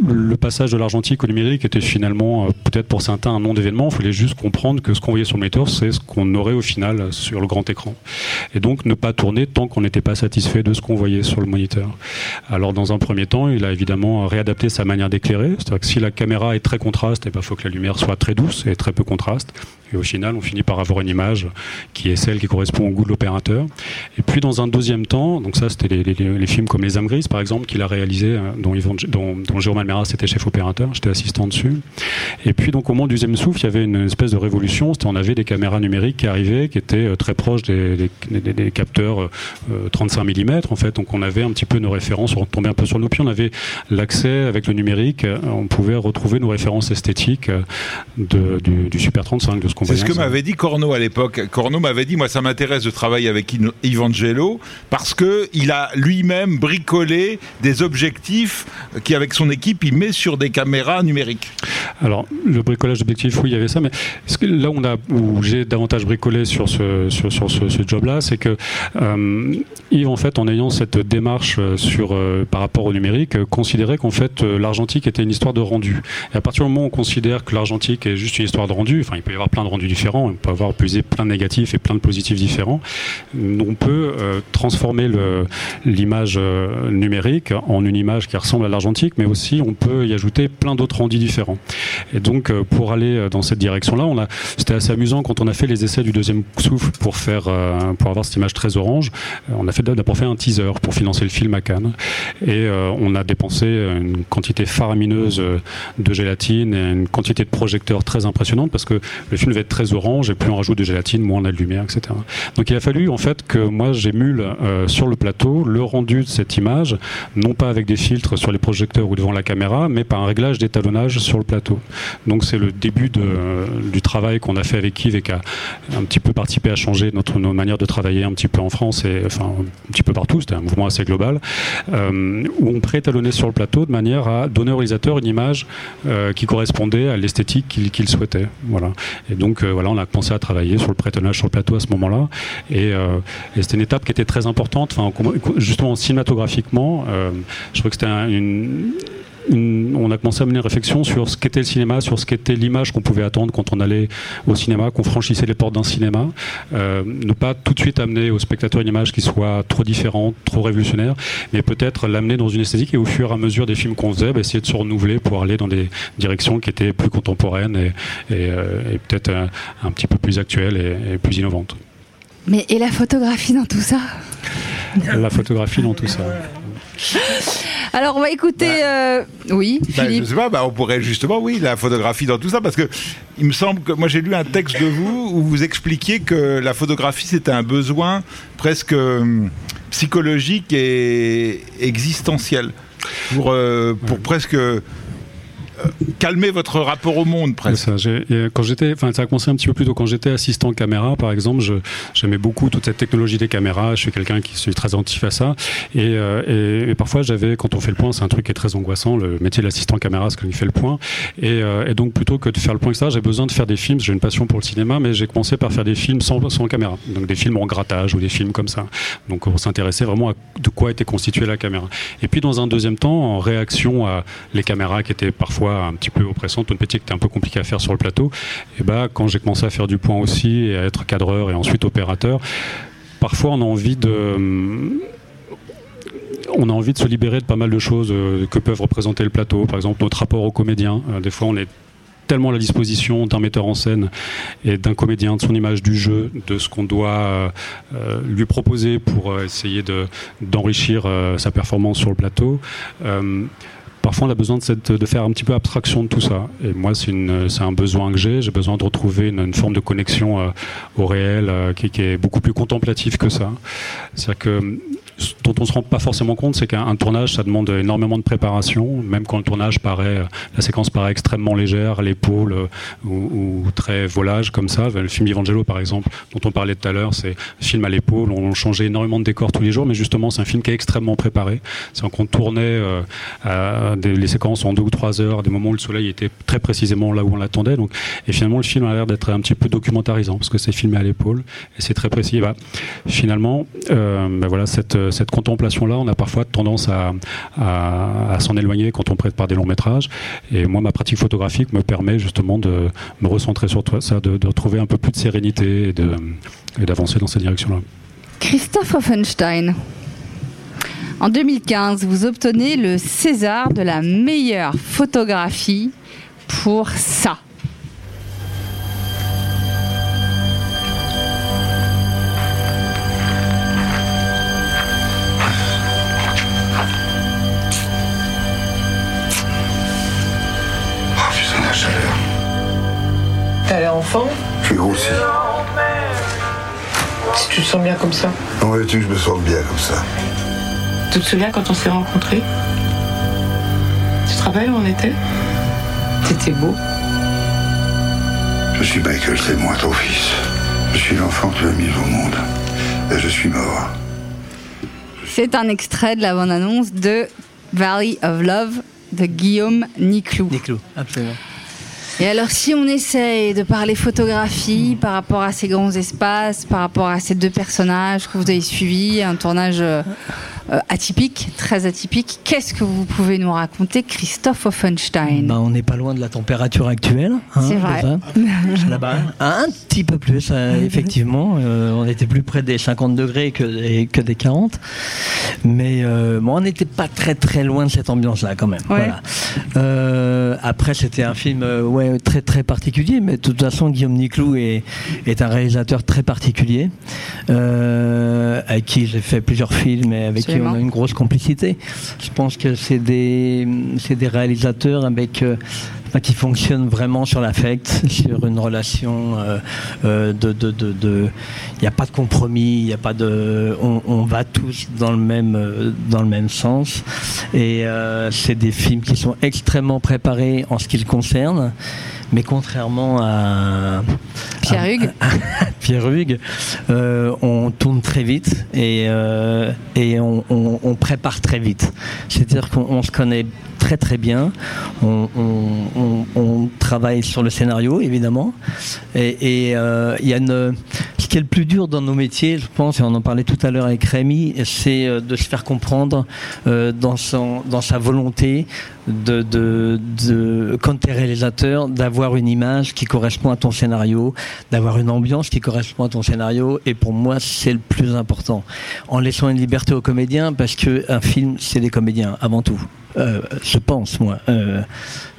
le passage de l'argentique au numérique était finalement euh, peut-être pour certains un nom d'événement. Il fallait juste comprendre que ce qu'on voyait sur le moniteur, c'est ce qu'on aurait au final sur le grand écran. Et donc ne pas tourner tant qu'on n'était pas satisfait de ce qu'on voyait sur le moniteur. Alors dans un premier temps, il a évidemment réadapté sa manière d'éclairer. C'est-à-dire que si la caméra est très contraste, il eh ben, faut que la lumière soit très douce et très peu contraste. Et au final, on finit par avoir une image qui est celle qui correspond au goût de l'opérateur. Et puis dans un deuxième temps, donc ça c'était les, films comme Les âmes grises par exemple qu'il a réalisé, dont, Yvon, dont, dont Jérôme Almeras était chef opérateur, j'étais assistant dessus. Et puis donc au moment du deuxième souffle, il y avait une espèce de révolution, c'était on avait des caméras numériques qui arrivaient, qui étaient euh, très proches des, capteurs euh, 35 mm en fait, donc on avait un petit peu nos références, on tombait un peu sur nos pieds, on avait l'accès avec le numérique, on pouvait retrouver nos références esthétiques de, du, du Super 35, de C'est ce que m'avait dit Corneau à l'époque. Corneau m'avait dit, moi ça m'intéresse de travailler avec Evangelo parce que il a lui-même bricolé des objectifs qui avec son équipe il met sur des caméras numériques. Alors le bricolage d'objectifs, oui il y avait ça, mais que là où, on a, où j'ai davantage bricolé sur ce, sur, sur ce, ce job-là, c'est que euh, Yves en fait en ayant cette démarche sur, euh, par rapport au numérique, euh, considérait qu'en fait euh, l'argentique était une histoire de rendu. Et à partir du moment où on considère que l'argentique est juste une histoire de rendu, enfin il peut y avoir plein de rendus différents, on peut avoir pesé plein de négatifs et plein de positifs différents, on peut euh, transformer l'image euh, numérique en une image qui ressemble à l'argentique, mais aussi on peut y ajouter plein d'autres rendus différents. Et donc euh, pour aller dans cette direction-là, c'était assez amusant quand on a fait les essais du deuxième souffle pour faire, pour avoir cette image très orange. on a fait d'abord fait un teaser pour financer le film à Cannes, et on a dépensé une quantité faramineuse de gélatine et une quantité de projecteurs très impressionnante parce que le film être très orange et plus on rajoute de gélatine, moins on a de lumière, etc. Donc il a fallu en fait que moi j'émule euh, sur le plateau le rendu de cette image, non pas avec des filtres sur les projecteurs ou devant la caméra, mais par un réglage d'étalonnage sur le plateau. Donc c'est le début de, du travail qu'on a fait avec Yves et qui a un petit peu participé à changer notre, nos manières de travailler un petit peu en France et enfin un petit peu partout, c'était un mouvement assez global, euh, où on prétalonnait sur le plateau de manière à donner au réalisateur une image euh, qui correspondait à l'esthétique qu'il souhaitait. Voilà. Et donc euh, voilà, on a commencé à travailler sur le prétonnage sur le plateau à ce moment-là, et, euh, c'était une étape qui était très importante. Justement cinématographiquement, euh, je crois que c'était un, une on a commencé à mener une réflexion sur ce qu'était le cinéma, sur ce qu'était l'image qu'on pouvait attendre quand on allait au cinéma, qu'on franchissait les portes d'un cinéma. Euh, ne pas tout de suite amener au spectateur une image qui soit trop différente, trop révolutionnaire, mais peut-être l'amener dans une esthétique et au fur et à mesure des films qu'on faisait, bah, essayer de se renouveler pour aller dans des directions qui étaient plus contemporaines et, et, euh, et peut-être un, un, petit peu plus actuelles et, et plus innovantes. Mais et la photographie dans tout ça? La photographie dans tout ça. (laughs) Alors on va écouter. Bah, euh, oui, bah, Philippe. Je sais pas, bah, on pourrait justement, oui, la photographie dans tout ça, parce que il me semble que moi j'ai lu un texte de vous où vous expliquiez que la photographie c'était un besoin presque euh, psychologique et existentiel pour, euh, pour presque calmer votre rapport au monde presque. Ça, quand j'étais, enfin ça a commencé un petit peu plus tôt quand j'étais assistant caméra par exemple, j'aimais beaucoup toute cette technologie des caméras. Je suis quelqu'un qui suis très attentif à ça et, euh, et, parfois j'avais, quand on fait le point, c'est un truc qui est très angoissant. Le métier d'assistant caméra, c'est quand il fait le point et, euh, donc plutôt que de faire le point etc. J'ai besoin de faire des films. J'ai une passion pour le cinéma, mais j'ai commencé par faire des films sans, sans caméra, donc des films en grattage ou des films comme ça. Donc on s'intéressait vraiment à de quoi était constituée la caméra. Et puis dans un deuxième temps, en réaction à les caméras qui étaient parfois un petit peu oppressante, une petite qui était un peu compliquée à faire sur le plateau. Et bah, quand j'ai commencé à faire du point aussi, et à être cadreur et ensuite opérateur, parfois on a envie de on a envie de se libérer de pas mal de choses que peuvent représenter le plateau. Par exemple, notre rapport aux comédiens. Des fois, on est tellement à la disposition d'un metteur en scène et d'un comédien, de son image du jeu, de ce qu'on doit euh, lui proposer pour essayer d'enrichir de, euh, sa performance sur le plateau. Euh, parfois on a besoin de, faire un petit peu abstraction de tout ça. Et moi, c'est un besoin que j'ai. J'ai besoin de retrouver une, forme de connexion euh, au réel euh, qui, qui, est beaucoup plus contemplatif que ça. C'est-à-dire que dont on se rend pas forcément compte, c'est qu'un tournage, ça demande énormément de préparation. Même quand le tournage paraît, la séquence paraît extrêmement légère, l'épaule euh, ou, très volage comme ça. Le film Evangelo, par exemple, dont on parlait tout à l'heure, c'est un film à l'épaule. On changeait énormément de décors tous les jours, mais justement, c'est un film qui est extrêmement préparé. C'est qu'on tournait euh, à des, les séquences en deux ou trois heures, à des moments où le soleil était très précisément là où on l'attendait. Donc, et finalement, le film a l'air d'être un petit peu documentarisant parce que c'est filmé à l'épaule et c'est très précis. Bah, finalement, euh, bah voilà, cette cette contemplation-là, on a parfois tendance à, s'en éloigner quand on prépare des longs métrages. Et moi, ma pratique photographique me permet justement de me recentrer sur ça, de, de retrouver un peu plus de sérénité et d'avancer dans cette direction-là. Christophe Offenstein. En 2015, vous obtenez le César de la meilleure photographie pour ça. T'as l'air enfant suis grossi. Si tu te sens bien comme ça En veux-tu que je me sente bien comme ça Tu te souviens quand on s'est rencontrés? Tu te rappelles où on était? T'étais beau. Je suis Michael, c'est moi, ton fils. Je suis l'enfant que tu as mis au monde. Et je suis mort. C'est un extrait de la bande-annonce de Valley of Love de Guillaume Niclou. Niclou, absolument. Et alors, si on essaye de parler photographie par rapport à ces grands espaces, par rapport à ces deux personnages que vous avez suivis, un tournage euh, atypique, très atypique, qu'est-ce que vous pouvez nous raconter, Christophe Offenstein ben, On n'est pas loin de la température actuelle. Hein, C'est vrai. Là-bas, (laughs) un petit peu plus, euh, effectivement. Euh, on était plus près des 50 degrés que des, que des 40. Mais euh, bon, on n'était pas très très loin de cette ambiance-là quand même. Ouais. Voilà. après, c'était un film ouais, très très particulier, mais de toute façon, Guillaume Niclou est, est un réalisateur très particulier, euh, avec qui j'ai fait plusieurs films et avec. Qui on a une grosse complicité. Je pense que c'est des, c'est des réalisateurs avec euh, qui fonctionne vraiment sur l'affect, (laughs) sur une relation de, de, de, de il n'y a pas de compromis, il n'y a pas de, on, on, va tous dans le même, dans le même sens. Et c'est des films qui sont extrêmement préparés en ce qui le concerne. Mais contrairement à Pierre Hugues, Pierre Hugues euh, on tourne très vite et, euh, et on, on, on, prépare très vite. C'est-à-dire qu'on se connaît très très bien. On, travaille sur le scénario évidemment. Et euh, y a une, ce qui est le plus dur dans nos métiers, je pense, et on en parlait tout à l'heure avec Rémi, c'est euh, de se faire comprendre euh, dans, sa volonté quand tu es réalisateur, d'avoir une image qui correspond à ton scénario, d'avoir une ambiance qui correspond à ton scénario. Et pour moi, c'est le plus important. En laissant une liberté aux comédiens, parce que un film, c'est des comédiens avant tout. Euh, je pense, moi. Euh,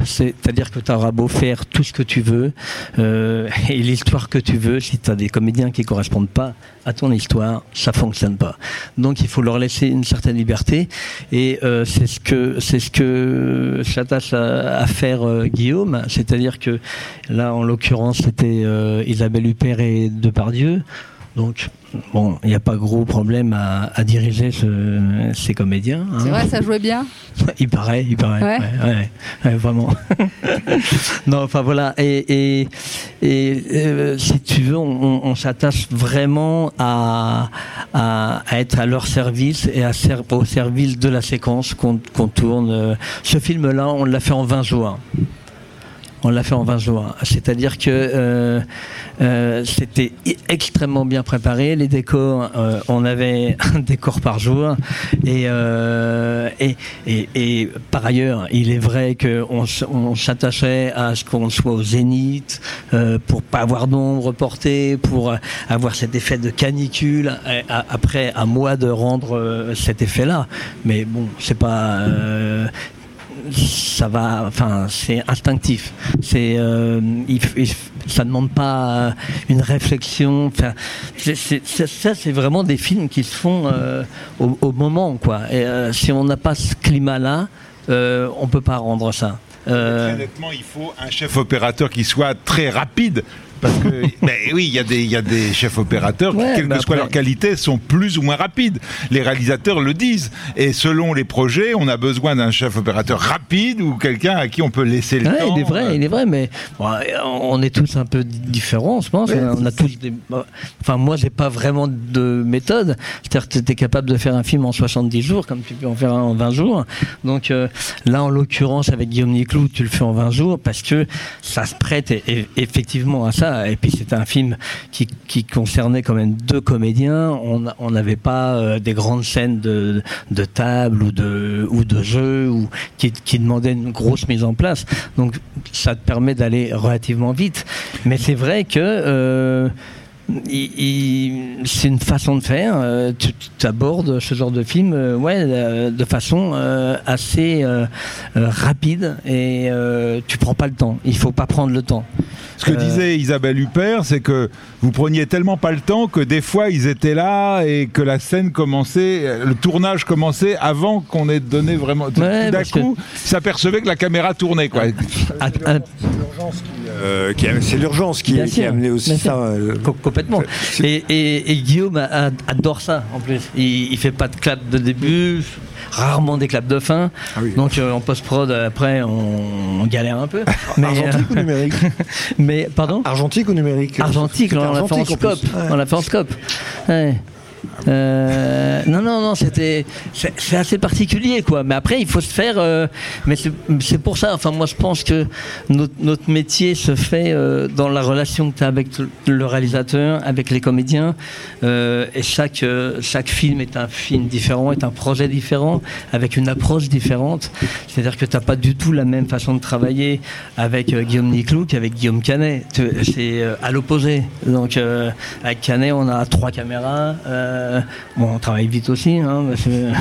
C'est-à-dire que tu auras beau faire tout ce que tu veux euh, et l'histoire que tu veux, si tu as des comédiens qui correspondent pas à ton histoire, ça fonctionne pas. Donc il faut leur laisser une certaine liberté et euh, c'est ce que c'est ce que s'attache à, à, faire euh, Guillaume, c'est-à-dire que là en l'occurrence c'était Isabelle Huppert et Depardieu. Donc, bon, il n'y a pas gros problème à, à diriger ce, ces comédiens. Hein. C'est vrai, ça jouait bien (laughs) Il paraît, il paraît. Ouais. Ouais, vraiment. (laughs) non, enfin voilà. Et, et, et euh, si tu veux, on, on s'attache vraiment à, à, à, être à leur service et à ser au service de la séquence qu'on qu tourne. Ce film-là, on l'a fait en 20 jours on l'a fait en 20 jours. C'est-à-dire que euh, euh, c'était extrêmement bien préparé. Les décors, euh, on avait (laughs) un décor par jour. Et, par ailleurs, il est vrai qu'on on, s'attachait à ce qu'on soit au zénith pour pas avoir d'ombre portée, pour avoir cet effet de canicule. après un mois de rendre cet effet-là. Mais bon, c'est pas ça va, enfin, c'est instinctif. C'est, euh, il, demande pas une réflexion. Enfin, ça, c'est vraiment des films qui se font euh, au, moment, quoi. Et euh, si on n'a pas ce climat-là, euh, on peut pas rendre ça. Très honnêtement, il faut un chef opérateur qui soit très rapide parce que, mais oui, il y, a des, y a des chefs opérateurs ouais, qui, quelle que après... soit leur qualité, sont plus ou moins rapides. Les réalisateurs le disent. Et selon les projets, on a besoin d'un chef opérateur rapide ou quelqu'un à qui on peut laisser le ouais, temps. Il est vrai, il est vrai, mais bon, on est tous un peu différents, je pense. Ouais, on a tous des... Enfin, moi, j'ai pas vraiment de méthode. C'est-à-dire que tu es capable de faire un film en 70 jours, comme tu peux en faire un en 20 jours. Donc euh, là, en l'occurrence, avec Guillaume Niclou, tu le fais en 20 jours parce que ça se prête et, et, effectivement à ça. Et puis c'était un film qui, concernait quand même deux comédiens. On n'avait pas euh, des grandes scènes de, table ou de, jeu ou qui, demandaient une grosse mise en place. Donc ça te permet d'aller relativement vite. Mais c'est vrai que euh, c'est une façon de faire. Euh, tu, abordes ce genre de film, ouais, de façon assez rapide et tu prends pas le temps. Il faut pas prendre le temps. Ce que disait Isabelle Huppert, c'est que vous preniez tellement pas le temps que des fois ils étaient là et que la scène commençait, le tournage commençait avant qu'on ait donné vraiment. Ouais, D'un coup, que... s'apercevait que la caméra tournait, quoi. Ah, ah, euh, c'est l'urgence qui, qui, a amené aussi ça. Euh, complètement. Et, et, et, Guillaume a, a, adore ça en plus. Il, il fait pas de clap de début, rarement des claps de fin. Ah oui. Donc euh, en post-prod, après, on, on, galère un peu. (laughs) Mais, argentique ou numérique (laughs) Mais pardon Argentique ou numérique? Argentique, on l'a fait en scope. Ouais. On l'a fait en scope. Ouais. Euh, non, non, non, c'était c'est assez particulier, quoi. Mais après, il faut se faire. Euh, mais c'est pour ça. Enfin, moi, je pense que notre, métier se fait euh, dans la relation que tu as avec le réalisateur, avec les comédiens. Et chaque chaque film est un film différent, est un projet différent, avec une approche différente. C'est-à-dire que tu n'as pas du tout la même façon de travailler avec Guillaume Niclou qu'avec Guillaume Canet. C'est à l'opposé. Donc, avec Canet, on a trois caméras. Euh, bon, on travaille vite aussi. Hein, parce que-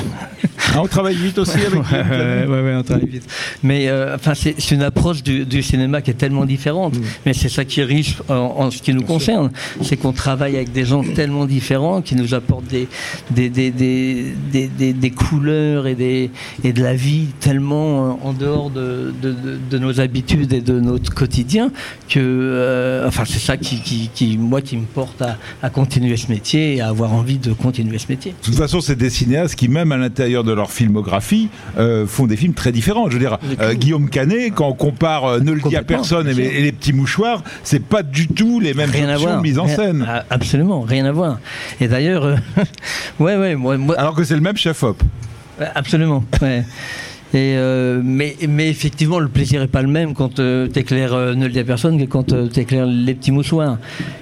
Ah, on travaille vite aussi avec (laughs) ouais, ouais, on travaille vite. Mais euh, enfin, c'est une approche du, du cinéma qui est tellement différente. Mais c'est ça qui est riche en, en ce qui nous concerne. C'est qu'on travaille avec des gens tellement différents qui nous apportent des, des, des, des, des, couleurs et, des, et de la vie tellement euh, en dehors de, de, de- de nos habitudes et de notre quotidien que, euh, enfin, c'est ça qui, qui, qui, moi, qui me porte à, à continuer ce métier et à avoir envie de continuer ce métier. De toute façon, c'est des cinéastes qui, même à l'intérieur de leur filmographie, euh, font des films très différents. Je veux dire, euh, Guillaume Canet, quand on compare euh, Ne le dit à personne et, les- sûr. et les petits mouchoirs, c'est pas du tout les mêmes rien options voir. de mise en Rien- scène. ah, Absolument, rien à voir. Et d'ailleurs, (laughs) ouais, ouais, moi, moi- Alors que c'est le même chef-op. Absolument. Ouais. Et euh, mais, mais effectivement, le plaisir est pas le même quand euh, t'éclaires euh, Ne le dis à personne que quand euh, t'éclaires les petits moussoirs.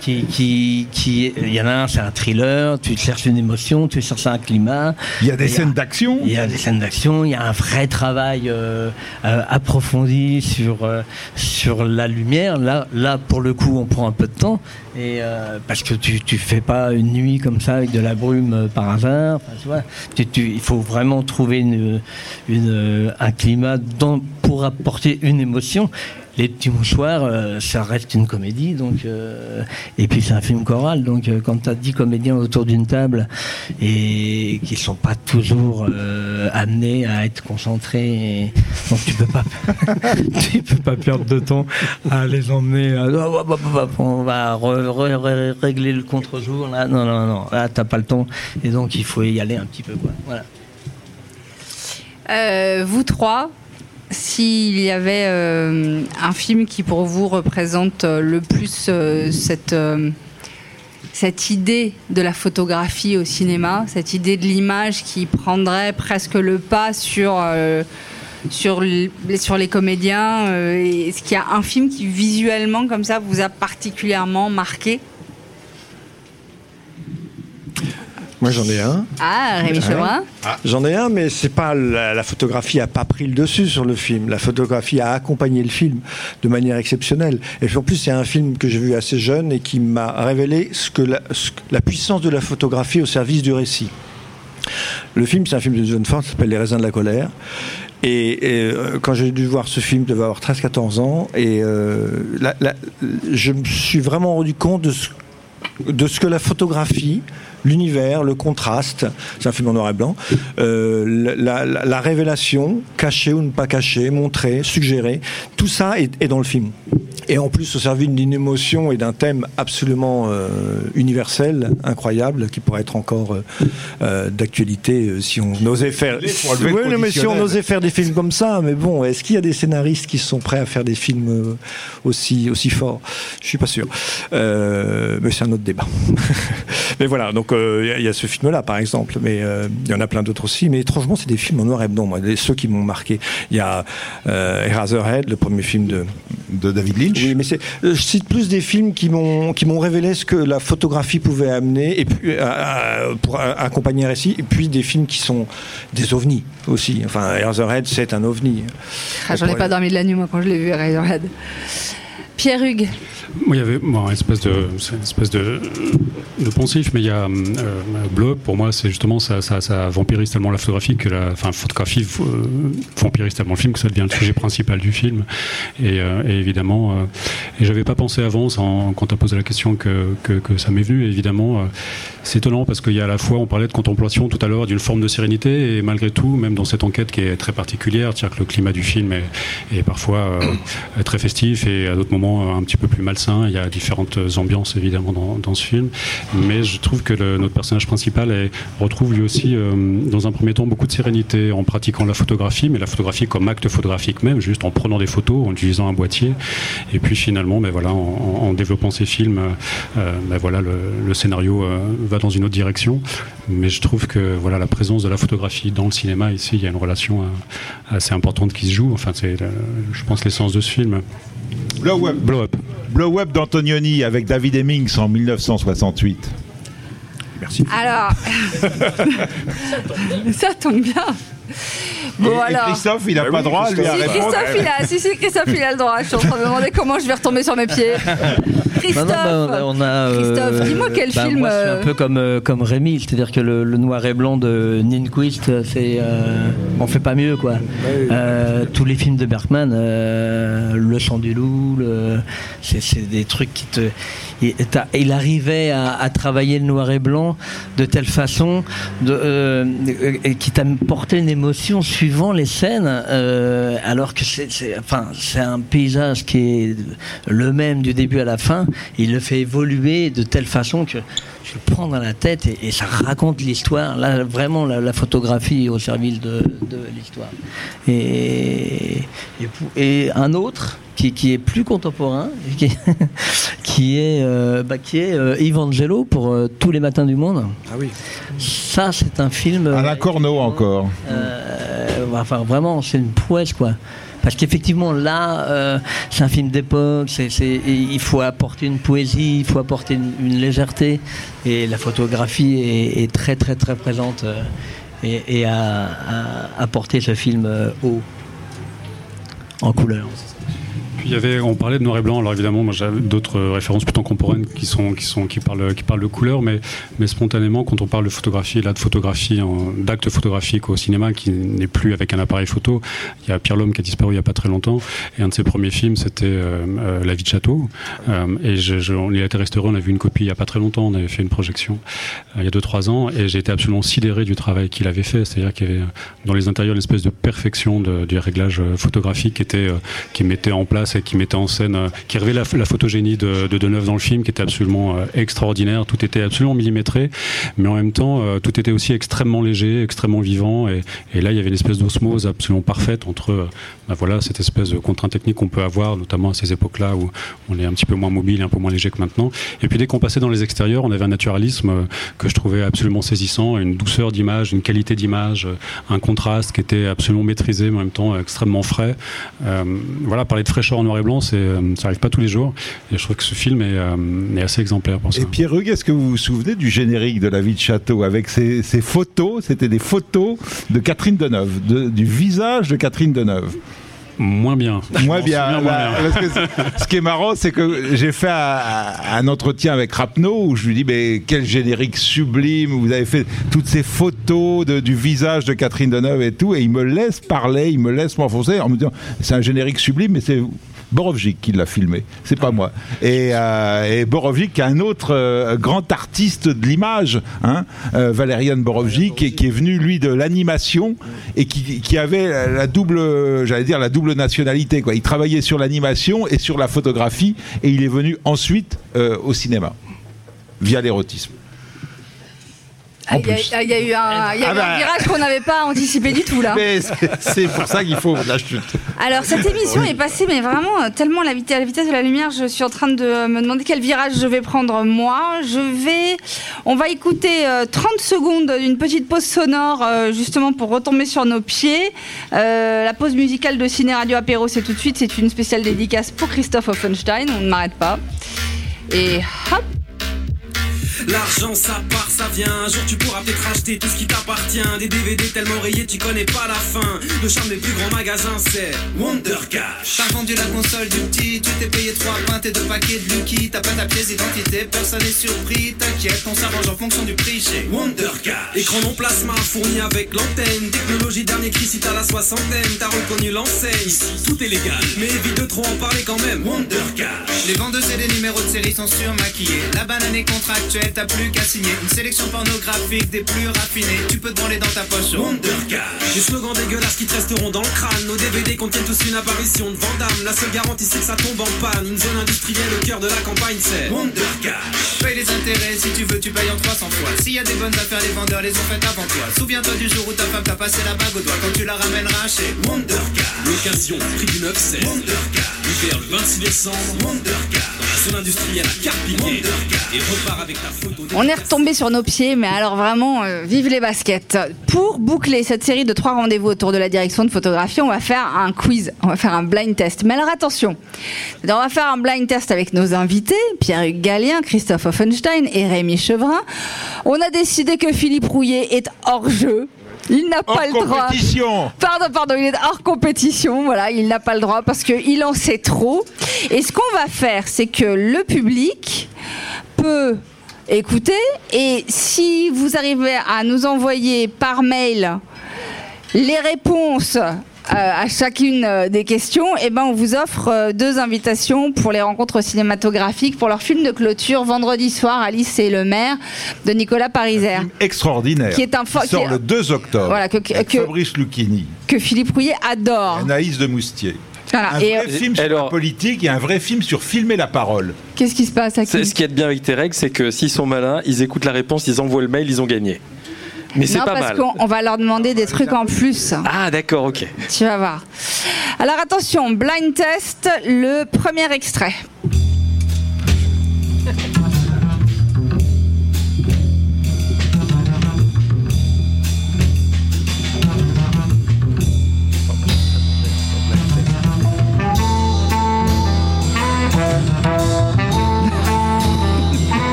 Qui, qui, qui, il y en a un, c'est un thriller. Tu cherches une émotion, tu cherches un climat. Il y a des scènes d'action. Il y a des scènes d'action. Il y a un vrai travail euh, approfondi sur sur la lumière. Là, là, pour le coup, on prend un peu de temps et parce que tu tu fais pas une nuit comme ça avec de la brume par hasard. Enfin, tu vois, tu- tu- il faut vraiment trouver une, une, euh, un climat pour apporter une émotion. Les petits mouchoirs, euh, ça reste une comédie, donc euh, et puis c'est un film choral, donc quand tu as 10 comédiens autour d'une table et qui sont pas toujours amenés à être concentrés, donc tu peux pas, (laughs) tu peux pas perdre de temps à les emmener. à- on va régler le contre-jour. Là, non, non, non, là t'as pas le temps, et donc il faut y aller un petit peu, quoi. Voilà. Euh, vous trois, s'il y avait euh, un film qui pour vous représente euh, le plus cette, cette idée de la photographie au cinéma, cette idée de l'image qui prendrait presque le pas sur, sur, les, comédiens, est-ce qu'il y a un film qui visuellement comme ça vous a particulièrement marqué? Moi j'en ai un. Ah, Rémi Chevrin J'en ai un, mais c'est pas la, la photographie a pas pris le dessus sur le film. La photographie a accompagné le film de manière exceptionnelle. Et puis en plus, c'est un film que j'ai vu assez jeune et qui m'a révélé ce que la, ce que- la puissance de la photographie au service du récit. Le film, c'est un film de John Ford qui s'appelle Les raisins de la colère. Et, et, euh, quand j'ai dû voir ce film, je devais avoir 13-14 ans. Et euh, la- la- je me suis vraiment rendu compte de ce de ce que la photographie, l'univers, le contraste, c'est un film en noir et blanc, euh, la, la- la révélation, cachée ou ne pas cachée, montrée, suggérée, tout ça est, est dans le film. Et en plus, au service d'une émotion et d'un thème absolument euh, universel, incroyable, qui pourrait être encore euh, d'actualité si on osait faire. Oui, non, mais si on osait faire des films comme ça, mais bon, est-ce qu'il y a des scénaristes qui sont prêts à faire des films aussi aussi forts? Je suis pas sûr. Mais c'est un autre débat. (laughs) mais voilà, donc il y a- il y, a ce film-là, par exemple, mais euh, il y en a plein d'autres aussi. Mais étrangement, c'est des films en noir et blanc, moi, les- ceux qui m'ont marqué. Il y a euh, Eraserhead, le premier film de de David Lynch. Oui, mais c'est, euh, je cite plus des films qui m'ont qui m'ont révélé ce que la photographie pouvait amener et puis euh, euh, pour euh, accompagner un récit, et puis des films qui sont des ovnis aussi. Enfin, Eraserhead, c'est un ovni. Ah, J'en ai pas dormi de la nuit moi quand je l'ai vu Razorhead. Pierre Hugues. Il y avait une espèce de, une poncif, mais il y a euh, pour moi, c'est justement ça, vampirise tellement la photographie que la, enfin, photographie euh, vampirise tellement le film que ça devient le sujet principal du film. Et, euh, et évidemment, euh, et j'avais pas pensé avant, quand tu as posé la question, que, ça m'est venu. Et évidemment, euh, c'est étonnant parce qu'il y a à la fois, on parlait de contemplation tout à l'heure, d'une forme de sérénité, et malgré tout, même dans cette enquête qui est très particulière, c'est-à-dire que le climat du film est, parfois très festif et à d'autres moments un petit peu plus malsain. Il y a différentes ambiances évidemment dans, ce film, mais je trouve que notre personnage principal retrouve lui aussi, euh, dans un premier temps, beaucoup de sérénité en pratiquant la photographie, mais la photographie comme acte photographique même, juste en prenant des photos, en utilisant un boîtier, et puis finalement, ben voilà, en, développant ses films, euh, ben voilà, le, scénario euh, va dans une autre direction. Mais je trouve que voilà, la présence de la photographie dans le cinéma ici, il y a une relation assez importante qui se joue. Enfin, c'est, je pense, l'essence de ce film. Blow Up. Blow Up. Blow Up d'Antonioni avec David Hemmings en 1968. Merci. Alors, (laughs) ça tombe bien. Bon, Et- et alors. Christophe, il n'a Bah pas oui, droit lui à Christophe. Si. Christophe, il a, si, si, Christophe, il a le droit. Je suis en train de me demander comment je vais retomber sur mes pieds. Christophe, (laughs) Non, non, bah, on a, on a, euh, Christophe, dis-moi quel bah, film. Moi, je suis euh, un peu comme, euh, comme Rémi, c'est-à-dire que le, le noir et blanc de Ninquist, c'est, euh, on fait pas mieux, quoi. Euh, tous les films de Bergman, euh, Le sang du loup, c'est, des trucs qui te. Il, arrivait à, à travailler le noir et blanc de telle façon de, euh, euh, qui t'a porté une émotion suivant les scènes, euh, alors que c'est, enfin, c'est un paysage qui est le même du début à la fin. Il le fait évoluer de telle façon que tu le prends dans la tête et, et ça raconte l'histoire. Là, vraiment, la, la photographie au service de, de l'histoire. Et, et, pour- et un autre qui, qui est plus contemporain, (laughs) qui, qui est, euh, bah, qui est euh, Evangelo pour euh, tous les matins du monde. Ah oui. Ça, c'est un film. Alain Corneau encore. enfin, vraiment, c'est une prouesse, quoi. Parce qu'effectivement, là, euh, c'est un film d'époque, il faut apporter une poésie, il faut apporter une, légèreté, et la photographie est, très, très, très présente, euh, et, et a, a apporté ce film euh, haut, en couleur. Il y avait, on parlait de noir et blanc. Alors évidemment, moi j'avais d'autres références plus contemporaines qui sont qui sont qui parlent qui parlent de couleur, mais mais spontanément quand on parle de photographie, là de photographie, d'actes photographiques au cinéma qui n'est plus avec un appareil photo. Il y a Pierre Lhomme qui a disparu il y a pas très longtemps, et un de ses premiers films c'était euh, euh, La vie de château. Euh, et je, je- on été restauré, on a vu une copie il y a pas très longtemps, on avait fait une projection euh, il y a deux trois ans, et j'ai été absolument sidéré du travail qu'il avait fait. C'est-à-dire qu'il y avait euh, dans les intérieurs une espèce de perfection de- du réglage photographique qui était qui mettait en place qui mettait en scène, euh, qui révélait la, la photogénie de, de Deneuve dans le film, qui était absolument euh, extraordinaire. Tout était absolument millimétré, mais en même temps, euh, tout était aussi extrêmement léger, extrêmement vivant. Et, là, il y avait une espèce d'osmose absolument parfaite entre, bah voilà, cette espèce de contrainte technique qu'on peut avoir, notamment à ces époques-là où on est un petit peu moins mobile, un peu moins léger que maintenant. Et puis dès qu'on passait dans les extérieurs, on avait un naturalisme que je trouvais absolument saisissant, une douceur d'image, une qualité d'image, un contraste qui était absolument maîtrisé, mais en même temps extrêmement frais. Voilà, parler de fraîcheur en noir et blanc, c'est, euh, ça arrive pas tous les jours. Et je trouve que ce film est, euh, est assez exemplaire pour ça. Et Pierre Hugues, est-ce que vous vous souvenez du générique de La vie de château avec ces photos? C'était des photos de Catherine Deneuve, de- du visage de Catherine Deneuve. Moins bien. Moins bien. souviens moins bien. parce que c- ce qui est marrant, c'est que j'ai fait un, un entretien avec Rapneau où je lui dis mais quel générique sublime Vous avez fait toutes ces photos de- du visage de Catherine Deneuve et tout, et il me laisse parler, il me laisse m'enfoncer en me disant c'est un générique sublime, mais c'est Borovjic qui l'a filmé, c'est pas moi. Et, euh, un autre euh, grand artiste de l'image, hein, euh, Valérian Borovjic, qui, est venu lui de l'animation et qui, avait la, double, j'allais dire la double nationalité. Il travaillait sur l'animation et sur la photographie, et il est venu ensuite euh, au cinéma via l'érotisme. Il y, a- il y a eu un, il y a Ah eu bah. un virage qu'on n'avait pas anticipé du tout là. Mais c'est- pour ça qu'il faut de la chute. Alors cette émission est passée, mais vraiment euh, tellement à la vitesse, à la vitesse de la lumière, je suis en train de euh, me demander quel virage je vais prendre moi. Je vais, on va écouter euh, 30 secondes d'une petite pause sonore euh, justement pour retomber sur nos pieds. Euh, la pause musicale de Ciné Radio Apéro, c'est tout de suite, c'est une spéciale dédicace pour Christophe Offenstein. On ne m'arrête pas. Et hop. L'argent ça part, ça vient. Un jour tu pourras peut-être acheter tout ce qui t'appartient. Des DVD tellement rayés, tu connais pas la fin. Le charme des plus grands magasins, c'est Wonder Cash. T'as vendu la console du petit, tu t'es payé trois pintes et deux paquets de Lucky. T'as pas ta pièce d'identité, personne n'est surpris. T'inquiète, on s'arrange en fonction du prix chez Wonder Cash. Écran non plasma fourni avec l'antenne. Technologie dernier cri si t'as la soixantaine. T'as reconnu l'enseigne. Tout est légal. Mais évite de trop en parler quand même. Wonder Cash. Les vendeuses et les numéros de série sont surmaquillés. La banane est contractuelle, t'as plus qu'à signer. Une sélection pornographique des plus raffinés. Tu peux te branler dans ta poche. Wonder Cash. Des slogans dégueulasses qui te resteront dans le crâne. Nos DVD contiennent tous une apparition de Vandame. La seule garantie c'est que ça tombe en panne. Une zone industrielle au cœur de la campagne, c'est Wonder Cash. Paye les intérêts si tu veux, tu payes en 300 fois. S'il y a des bonnes affaires, les vendeurs les ont faites avant toi. Souviens-toi du jour où ta femme t'a passé la bague au doigt quand tu la ramèneras chez Wonder Cash. L'occasion, prix du 9 c'est Wonder Cash. L'hiver le 26 décembre, Wonder Cash. Dans la zone industrielle à Carpinier. Et repars avec ta. On est retombé sur nos pieds, mais alors vraiment, euh, vive les baskets. Pour boucler cette série de trois rendez-vous autour de la direction de photographie, on va faire un quiz, on va faire un blind test. Mais alors attention, on va faire un blind test avec nos invités, Pierre-Hugues Gallien, Christophe Offenstein et Rémi Chevrin. On a décidé que Philippe Rouillet est hors jeu. Il n'a pas le droit. Pardon, pardon, il est hors compétition. Voilà, il n'a pas le droit parce qu'il en sait trop. Et ce qu'on va faire, c'est que le public peut écouter. Et si vous arrivez à nous envoyer par mail les réponses euh, à chacune euh, des questions, eh ben on vous offre euh, deux invitations pour les rencontres cinématographiques pour leur film de clôture vendredi soir Alice et le maire de Nicolas Pariser. Extraordinaire. Qui est un Qui sort qui est- le 2 octobre. Voilà, que- avec que- Fabrice Lucchini, que Philippe Rouillet adore. Anaïs de Moustier. Voilà, Un et, vrai euh, film sur la politique et un vrai film sur filmer la parole. Qu'est-ce qui se passe à C'est- Ce qui est bien avec tes règles, c'est que s'ils sont malins, ils écoutent la réponse, ils envoient le mail, ils ont gagné. Mais c'est pas parce mal. qu'on on va leur demander des trucs en plus. Ah d'accord, ok. Tu vas voir. Alors attention, blind test, le premier extrait.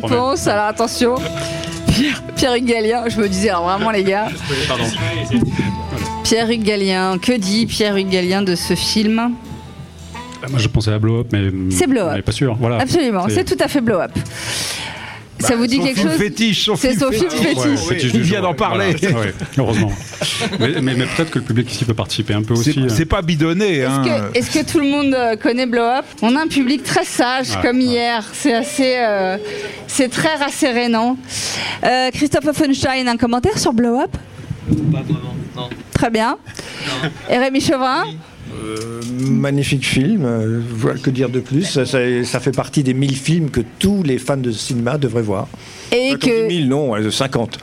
Réponse. Alors attention. Pierre, Pierre Hugues je me disais, alors vraiment les gars. Pardon. Pierre Hugues que dit Pierre Hugues de ce film? Moi, je pensais à Blow Up, mais. C'est Blow Up. mais pas sûr. Voilà. Absolument, c'est tout à fait blow up. Ça vous dit quelque chose fétiche, son C'est son film fétiche. fétiche. Ouais, fétiche Il du vient d'en parler. voilà, ouais, (laughs) heureusement. mais mais- mais peut-être que le public ici peut participer un peu aussi. C'est c'est pas bidonné. Est-ce Hein. que, est-ce que tout le monde euh, connaît Blow Up? On a un public très sage Ouais, comme hier. C'est assez, euh, c'est très rassérénant. Euh, Christophe Offenstein, un commentaire sur Blow Up? Pas vraiment, non. Très bien. Et Rémi Chauvin? Euh, magnifique film, euh, voilà, que dire de plus? Ça, ça- ça fait partie des 1000 films que tous les fans de cinéma devraient voir. Et Quand que- dit 1000, non, ouais, 50.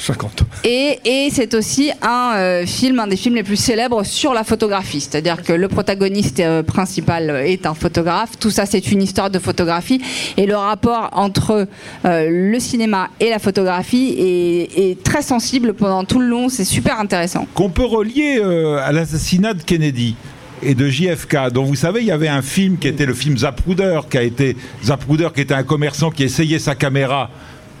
50. Et, et c'est aussi un euh, film, un des films les plus célèbres sur la photographie. C'est-à-dire que le protagoniste euh, principal est un photographe. Tout ça, c'est une histoire de photographie. Et le rapport entre euh, le cinéma et la photographie est, est très sensible pendant tout le long. C'est super intéressant. Qu'on peut relier à l'assassinat de Kennedy et de JFK. dont vous savez, il y avait un film qui était le film Zapruder, qui a été Zapruder, qui était un commerçant qui essayait sa caméra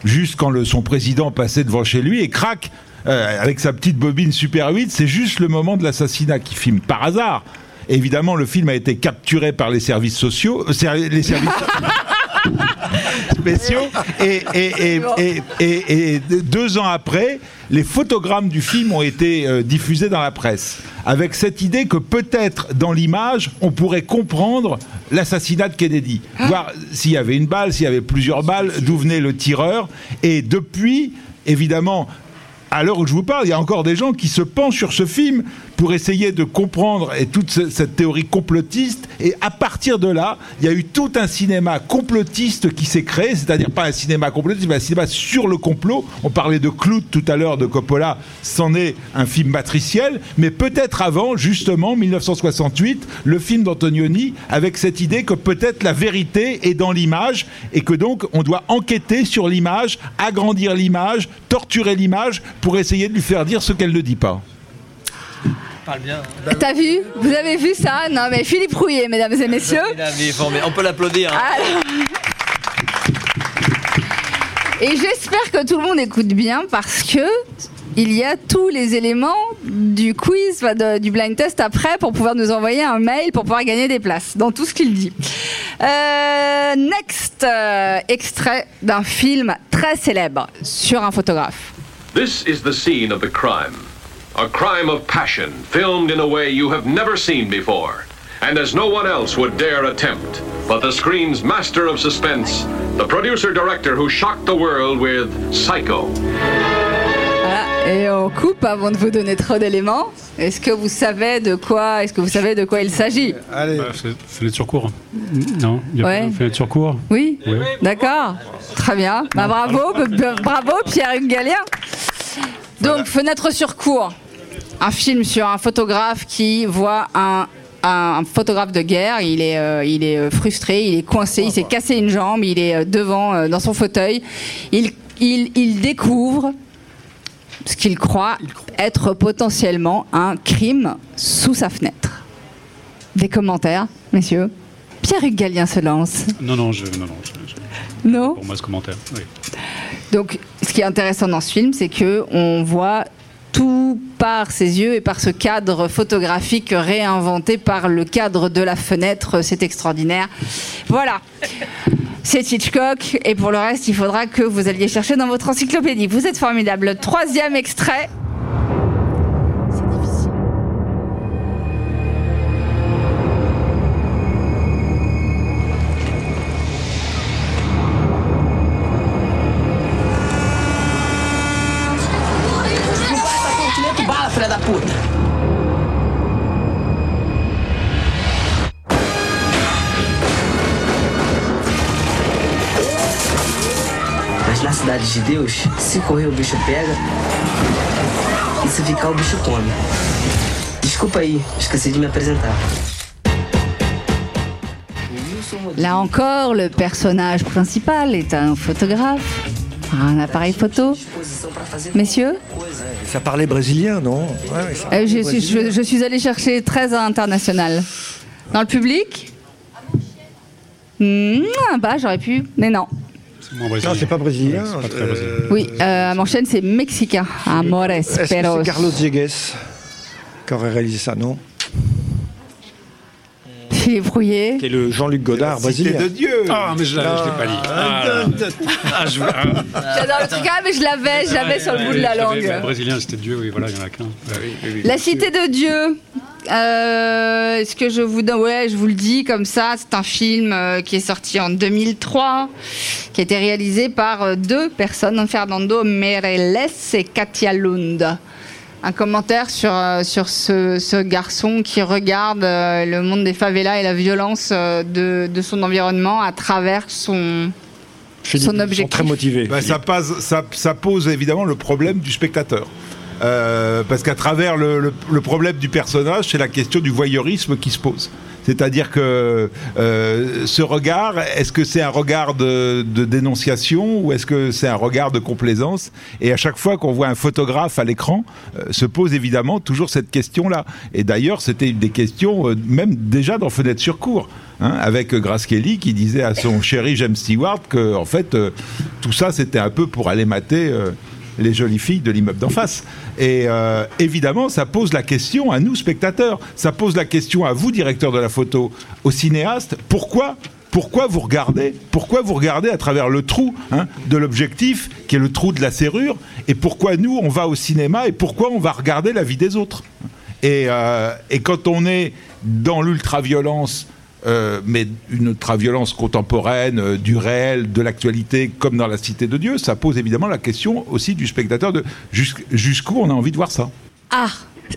juste quand le- son président passait devant chez lui et crac euh, avec sa petite bobine Super 8, c'est juste le moment de l'assassinat qui filme par hasard. Évidemment, le film a été capturé par les services sociaux, euh, les services (laughs) spéciaux. Et, et- et- et- et- et deux ans après, les photogrammes du film ont été euh, diffusés dans la presse. Avec cette idée que peut-être dans l'image, on pourrait comprendre l'assassinat de Kennedy. Voir s'il y avait une balle, s'il y avait plusieurs balles, d'où venait le tireur. Et depuis, évidemment, à l'heure où je vous parle, il y a encore des gens qui se penchent sur ce film pour essayer de comprendre toute ce- cette théorie complotiste. Et à partir de là, il y a eu tout un cinéma complotiste qui s'est créé, c'est-à-dire pas un cinéma complotiste, mais un cinéma sur le complot. On parlait de Clout tout à l'heure, de Coppola, c'en est un film matriciel, mais peut-être avant, justement, 1968, le film d'Antonioni, avec cette idée que peut-être la vérité est dans l'image et que donc on doit enquêter sur l'image, agrandir l'image, torturer l'image pour essayer de lui faire dire ce qu'elle ne dit pas. Parle bien. T'as vu Vous avez vu ça Non, mais Philippe Rouillet, mesdames et messieurs. Il formé. On peut l'applaudir. hein. Alors- Et j'espère que tout le monde écoute bien parce que il y a tous les éléments du quiz, enfin, de- du blind test après pour pouvoir nous envoyer un mail pour pouvoir gagner des places dans tout ce qu'il dit. Euh, next, euh, extrait d'un film très célèbre sur un photographe. This is the scene of the crime. A crime of passion, filmed in a way you have never seen before, and as no one else would dare attempt. But the screen's master of suspense, the producer director who shocked the world with Psycho. Voilà, et on coupe avant de vous donner trop d'éléments. Est-ce que vous savez de quoi Est-ce que vous savez de quoi il s'agit? Allez. Bah, fenêtre sur cours. Non, il y a Ouais. pas de fenêtre sur cours. Oui. Ouais. D'accord. Très bien. Bah, bravo, bravo Pierre-Hugues Galien. Donc, Fenêtre sur cours. Un film sur un photographe qui voit un, un photographe de guerre. Il est, euh, il est euh, frustré, il est coincé, il s'est cassé une jambe, il est euh, devant euh, dans son fauteuil. Il, il, il découvre ce qu'il croit être potentiellement un crime sous sa fenêtre. Des commentaires, messieurs Pierre-Hugues Gallien se lance. Non, non, je, non, non, je- je- Non pour moi ce commentaire. Oui. Donc, ce qui est intéressant dans ce film, c'est que on voit tout par ses yeux et par ce cadre photographique réinventé par le cadre de la fenêtre. C'est extraordinaire. Voilà. C'est Hitchcock. Et pour le reste, il faudra que vous alliez chercher dans votre encyclopédie. Vous êtes formidable. Troisième extrait. Cidade de Deus, se correr o bicho pega. E se ficar o bicho come. Desculpa aí, esqueci de me apresentar. Là encore, le personnage principal est un photographe, un appareil photo. Messieurs, Ça parlait brésilien, non? Ouais, euh, je, suis, je- je suis allée chercher très international. Dans le public? Hmm, Bah, j'aurais pu, mais non. Non, c'est pas brésilien. C'est pas très euh, brésilien. Oui, euh, à mon chaîne, c'est mexicain. Amores Perros. c'est Carlos Diegues qui aurait réalisé ça, non Philippe Rouillet. Qui est le Jean-Luc Godard Cité brésilien. de Dieu Ah, mais je l'avais, je l'ai pas dit. Ah, ah, ah. J'adore le truc, ah, mais je l'avais, je l'avais sur le bout de la langue. Le brésilien, c'était Dieu, oui, voilà, il y en a qu'un. Ah oui, oui, oui. La cité de Dieu. Euh, Est-ce que je vous donne Ouais, je vous le dis comme ça. C'est un film euh, qui est sorti en 2003, qui a été réalisé par euh, deux personnes, Fernando Meirelles et Katia Lund. Un commentaire sur, euh, sur ce, ce garçon qui regarde euh, le monde des favelas et la violence euh, de, de son environnement à travers son, Philippe, son ils sont objectif. très motivés. Bah, ça, passe, ça, ça pose évidemment le problème du spectateur. Euh, parce qu'à travers le, problème du personnage, c'est la question du voyeurisme qui se pose. C'est-à-dire que euh, ce regard, est-ce que c'est un regard de, dénonciation ou est-ce que c'est un regard de complaisance? Et à chaque fois qu'on voit un photographe à l'écran, euh, se pose évidemment toujours cette question-là. Et d'ailleurs, c'était une des questions, même déjà dans Fenêtre sur cour, hein, avec Grace Kelly qui disait à son chéri James Stewart que, en fait, tout ça, c'était un peu pour aller mater. Les jolies filles de l'immeuble d'en face. Et euh, évidemment, ça pose la question à nous, spectateurs. Ça pose la question à vous, directeur de la photo, aux cinéastes. Pourquoi vous regardez Pourquoi vous regardez à travers le trou hein, de l'objectif, qui est le trou de la serrure Et pourquoi nous, on va au cinéma et pourquoi on va regarder la vie des autres? Et, euh, et quand on est dans l'ultra-violence, euh, mais une ultra-violence contemporaine, euh, du réel, de l'actualité, comme dans la Cité de Dieu, ça pose évidemment la question aussi du spectateur de jusqu'- jusqu'où on a envie de voir ça. Ah,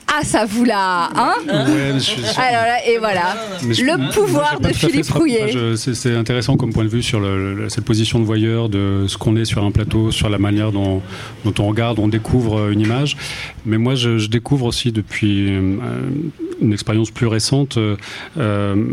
ah, ça vous l'a, hein Ouais, Alors là, et voilà, le pouvoir de Philippe Rouillet. C'est intéressant comme point de vue sur le- le- cette position de voyeur, de ce qu'on est sur un plateau, sur la manière dont, dont on regarde, on découvre euh, une image. Mais moi, je, je découvre aussi depuis euh, une expérience plus récente. euh,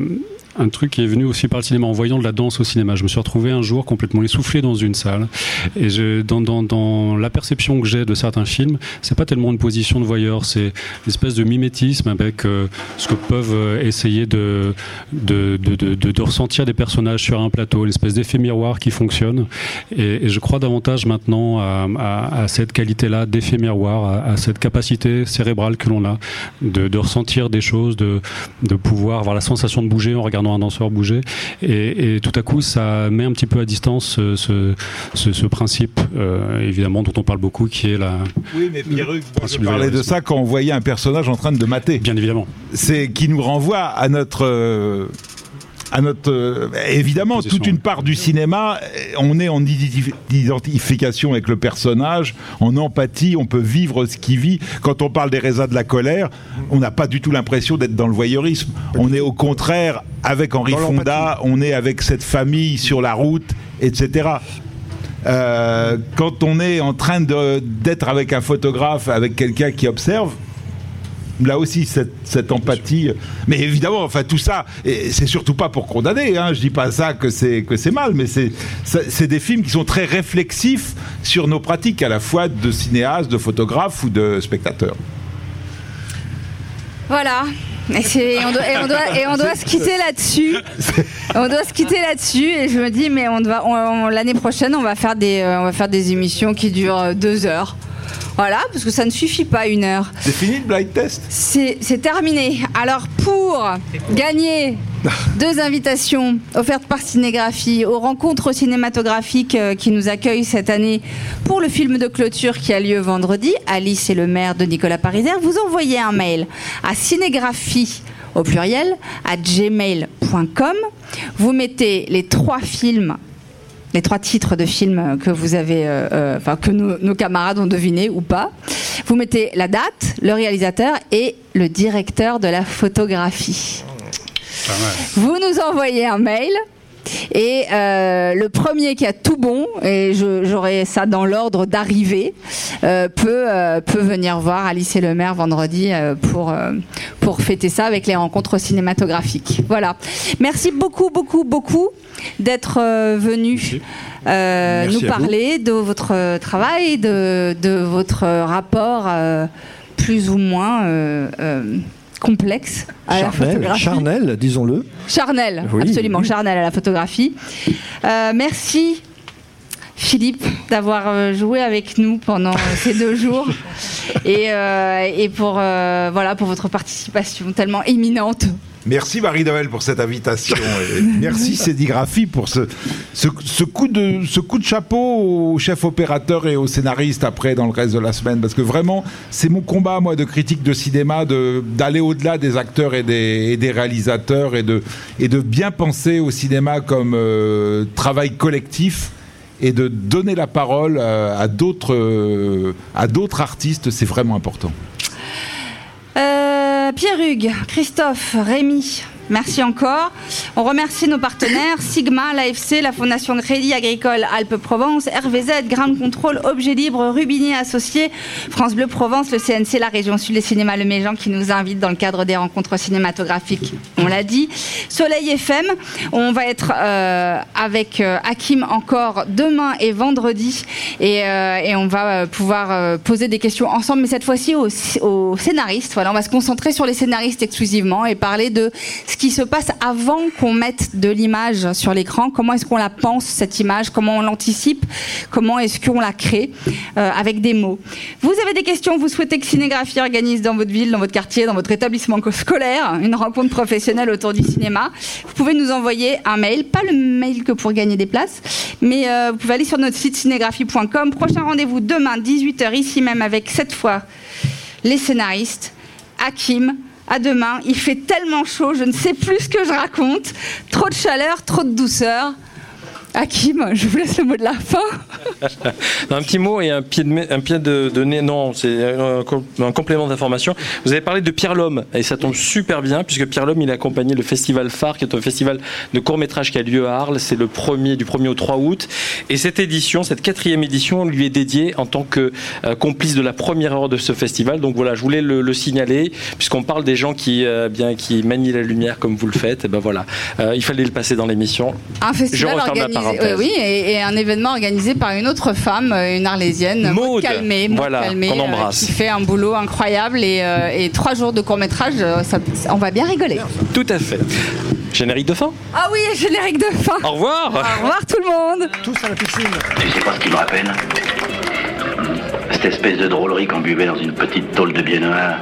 un truc qui est venu aussi par le cinéma en voyant de la danse au cinéma. Je me suis retrouvé un jour complètement essoufflé dans une salle et dans, la perception que j'ai de certains films, c'est pas tellement une position de voyeur, c'est une espèce de mimétisme avec euh, ce que peuvent euh, essayer de, ressentir des personnages sur un plateau, une espèce d'effet miroir qui fonctionne. Et, je crois davantage maintenant à, cette qualité-là d'effet miroir, à, cette capacité cérébrale que l'on a de, de ressentir des choses, de, de pouvoir avoir la sensation de bouger en regardant un danseur bouger. Et, et tout à coup, ça met un petit peu à distance ce, ce, ce- ce principe, euh, évidemment, dont on parle beaucoup, qui est la. Oui, mais Pierruc, je parlais de ça quand on voyait un personnage en train de mater. Bien évidemment. C'est qui nous renvoie à notre. À notre euh, évidemment toute une part du cinéma euh, on est en identi- identification avec le personnage en empathie on peut vivre ce qu'il vit. Quand on parle des raisins de la colère on n'a pas du tout l'impression d'être dans le voyeurisme. On est au contraire avec Henri Fonda on est avec cette famille sur la route etc euh, quand on est en train d'être avec un photographe, avec quelqu'un qui observe, là aussi cette, cette empathie. Mais évidemment, enfin tout ça, c'est surtout pas pour condamner. Hein, je dis pas ça que c'est que c'est mal, mais c'est des films qui sont très réflexifs sur nos pratiques, à la fois de cinéastes, de photographes ou de spectateurs. Voilà, Et, on doit, et on doit- et on doit se quitter là-dessus. On doit se quitter là-dessus. Et je me dis, mais on doit, on- on- l'année prochaine, on va faire des, euh, on va faire des émissions qui durent deux heures. Voilà, parce que ça ne suffit pas une heure. C'est fini le blind test C'est terminé. Alors pour gagner deux invitations offertes par Cinégraphie aux rencontres cinématographiques euh, qui nous accueillent cette année pour le film de clôture qui a lieu vendredi, Alice et le maire de Nicolas Pariser, vous envoyez un mail à cinégraphie au pluriel à gmail.com. Vous mettez les trois films les trois titres de films que vous avez, euh, euh, enfin que nos, nos camarades ont deviné ou pas. Vous mettez la date, le réalisateur et le directeur de la photographie. Vous nous envoyez un mail. Et euh, le premier qui a tout bon, et j'aurai ça dans l'ordre d'arrivée, peut, euh, peut venir voir Alice et le maire vendredi euh, pour, euh, pour fêter ça avec les rencontres cinématographiques. Voilà. Merci beaucoup, beaucoup, beaucoup d'être euh, venu euh, nous vous. parler de votre travail, de, de votre rapport euh, plus ou moins euh, euh, complexe à la Charnel, photographie. charnel, disons-le. Charnel, Oui, absolument, oui. charnel à la photographie. Euh, merci Philippe d'avoir euh, joué avec nous pendant ces deux jours (laughs) et, euh, et pour, euh, voilà, pour votre participation tellement éminente. Merci Marie-Noël pour cette invitation. Et (laughs) merci Cédigraphie pour ce, ce, ce coup de, ce coup de chapeau au chef opérateur et au scénariste après dans le reste de la semaine. Parce que vraiment, c'est mon combat, moi, de critique de cinéma, de- d'aller au-delà des acteurs et des, et des réalisateurs et de, et de bien penser au cinéma comme euh, travail collectif et de donner la parole euh, à d'autres euh, à d'autres artistes, c'est vraiment important. Euh, Pierre Hugues, Christophe, Rémi, merci encore. On remercie nos partenaires Sigma, l'AFC, la Fondation Crédit Agricole Alpes-Provence, RVZ, Ground Control, Objet Libre, Rubinier Associés, France Bleu Provence, le CNC, la région Sud, les cinémas Le Méjean qui nous invitent dans le cadre des rencontres cinématographiques. On l'a dit. Soleil FM, on va être euh, avec euh, Hakim encore demain et vendredi et, euh, on va pouvoir poser des questions ensemble, mais cette fois-ci aux, scénaristes. On va se concentrer sur les scénaristes exclusivement et parler de ce qui se passe avant qu'on mette de l'image sur l'écran. Comment est-ce qu'on la pense cette image? Comment on l'anticipe? Comment est-ce qu'on la crée? Euh, avec des mots Vous avez des questions? Vous souhaitez que Cinégraphie organise dans votre ville, dans votre quartier, dans votre établissement (laughs) scolaire une rencontre professionnelle autour du cinéma? Vous pouvez nous envoyer un mail, pas le mail que pour gagner des places, mais euh, vous pouvez aller sur notre site cinégraphie.com. Prochain rendez-vous demain 18h ici même avec cette fois les scénaristes, Hakim. À demain, il fait tellement chaud, je ne sais plus ce que je raconte. Trop de chaleur, trop de douceur. Hakim, je vous laisse le mot de la fin. (laughs) un petit mot et un pied de, un pied de, de nez. Non, c'est un, com- un complément d'information. Vous avez parlé de Pierre Lhomme et ça tombe super bien puisque Pierre Lhomme il a accompagné le festival phare qui est un festival de court métrage qui a lieu à Arles. C'est le premier du 1er au 3 août et cette édition, cette quatrième édition, lui est dédiée en tant que euh, complice de la première heure de ce festival. Donc voilà, je voulais le, le signaler puisqu'on parle des gens qui euh, bien qui manient la lumière comme vous le faites. Et ben voilà, Euh, il fallait le passer dans l'émission. Un Je festival organisé, parenthèse. oui, et, et un événement organisé par une autre femme, euh, une arlésienne, Maud. Calmé, Maud Voilà, Calmé, euh, embrasse. qui fait un boulot incroyable et, euh, et trois jours de court métrage, on va bien rigoler. Tout à fait. Générique de fin? Ah oui, générique de fin. Au revoir. Au revoir tout le monde. Tous à la piscine. Tu sais pas ce qu'il me rappelle Cette espèce de drôlerie qu'on buvait dans une petite tôle de biais noir,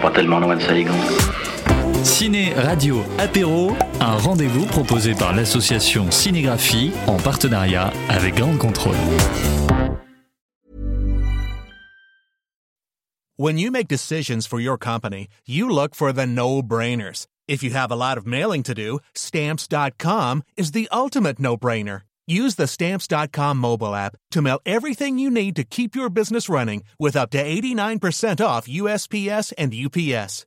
pas tellement loin de Saigon. Ciné, radio, apéro, un rendez-vous proposé par l'association Cinégraphie en partenariat avec Grande Contrôle. When you make decisions for your company, you look for the no-brainers. If you have a lot of mailing to do, stamps.com is the ultimate no-brainer. Use the stamps.com mobile app to mail everything you need to keep your business running with up to 89% off USPS and UPS.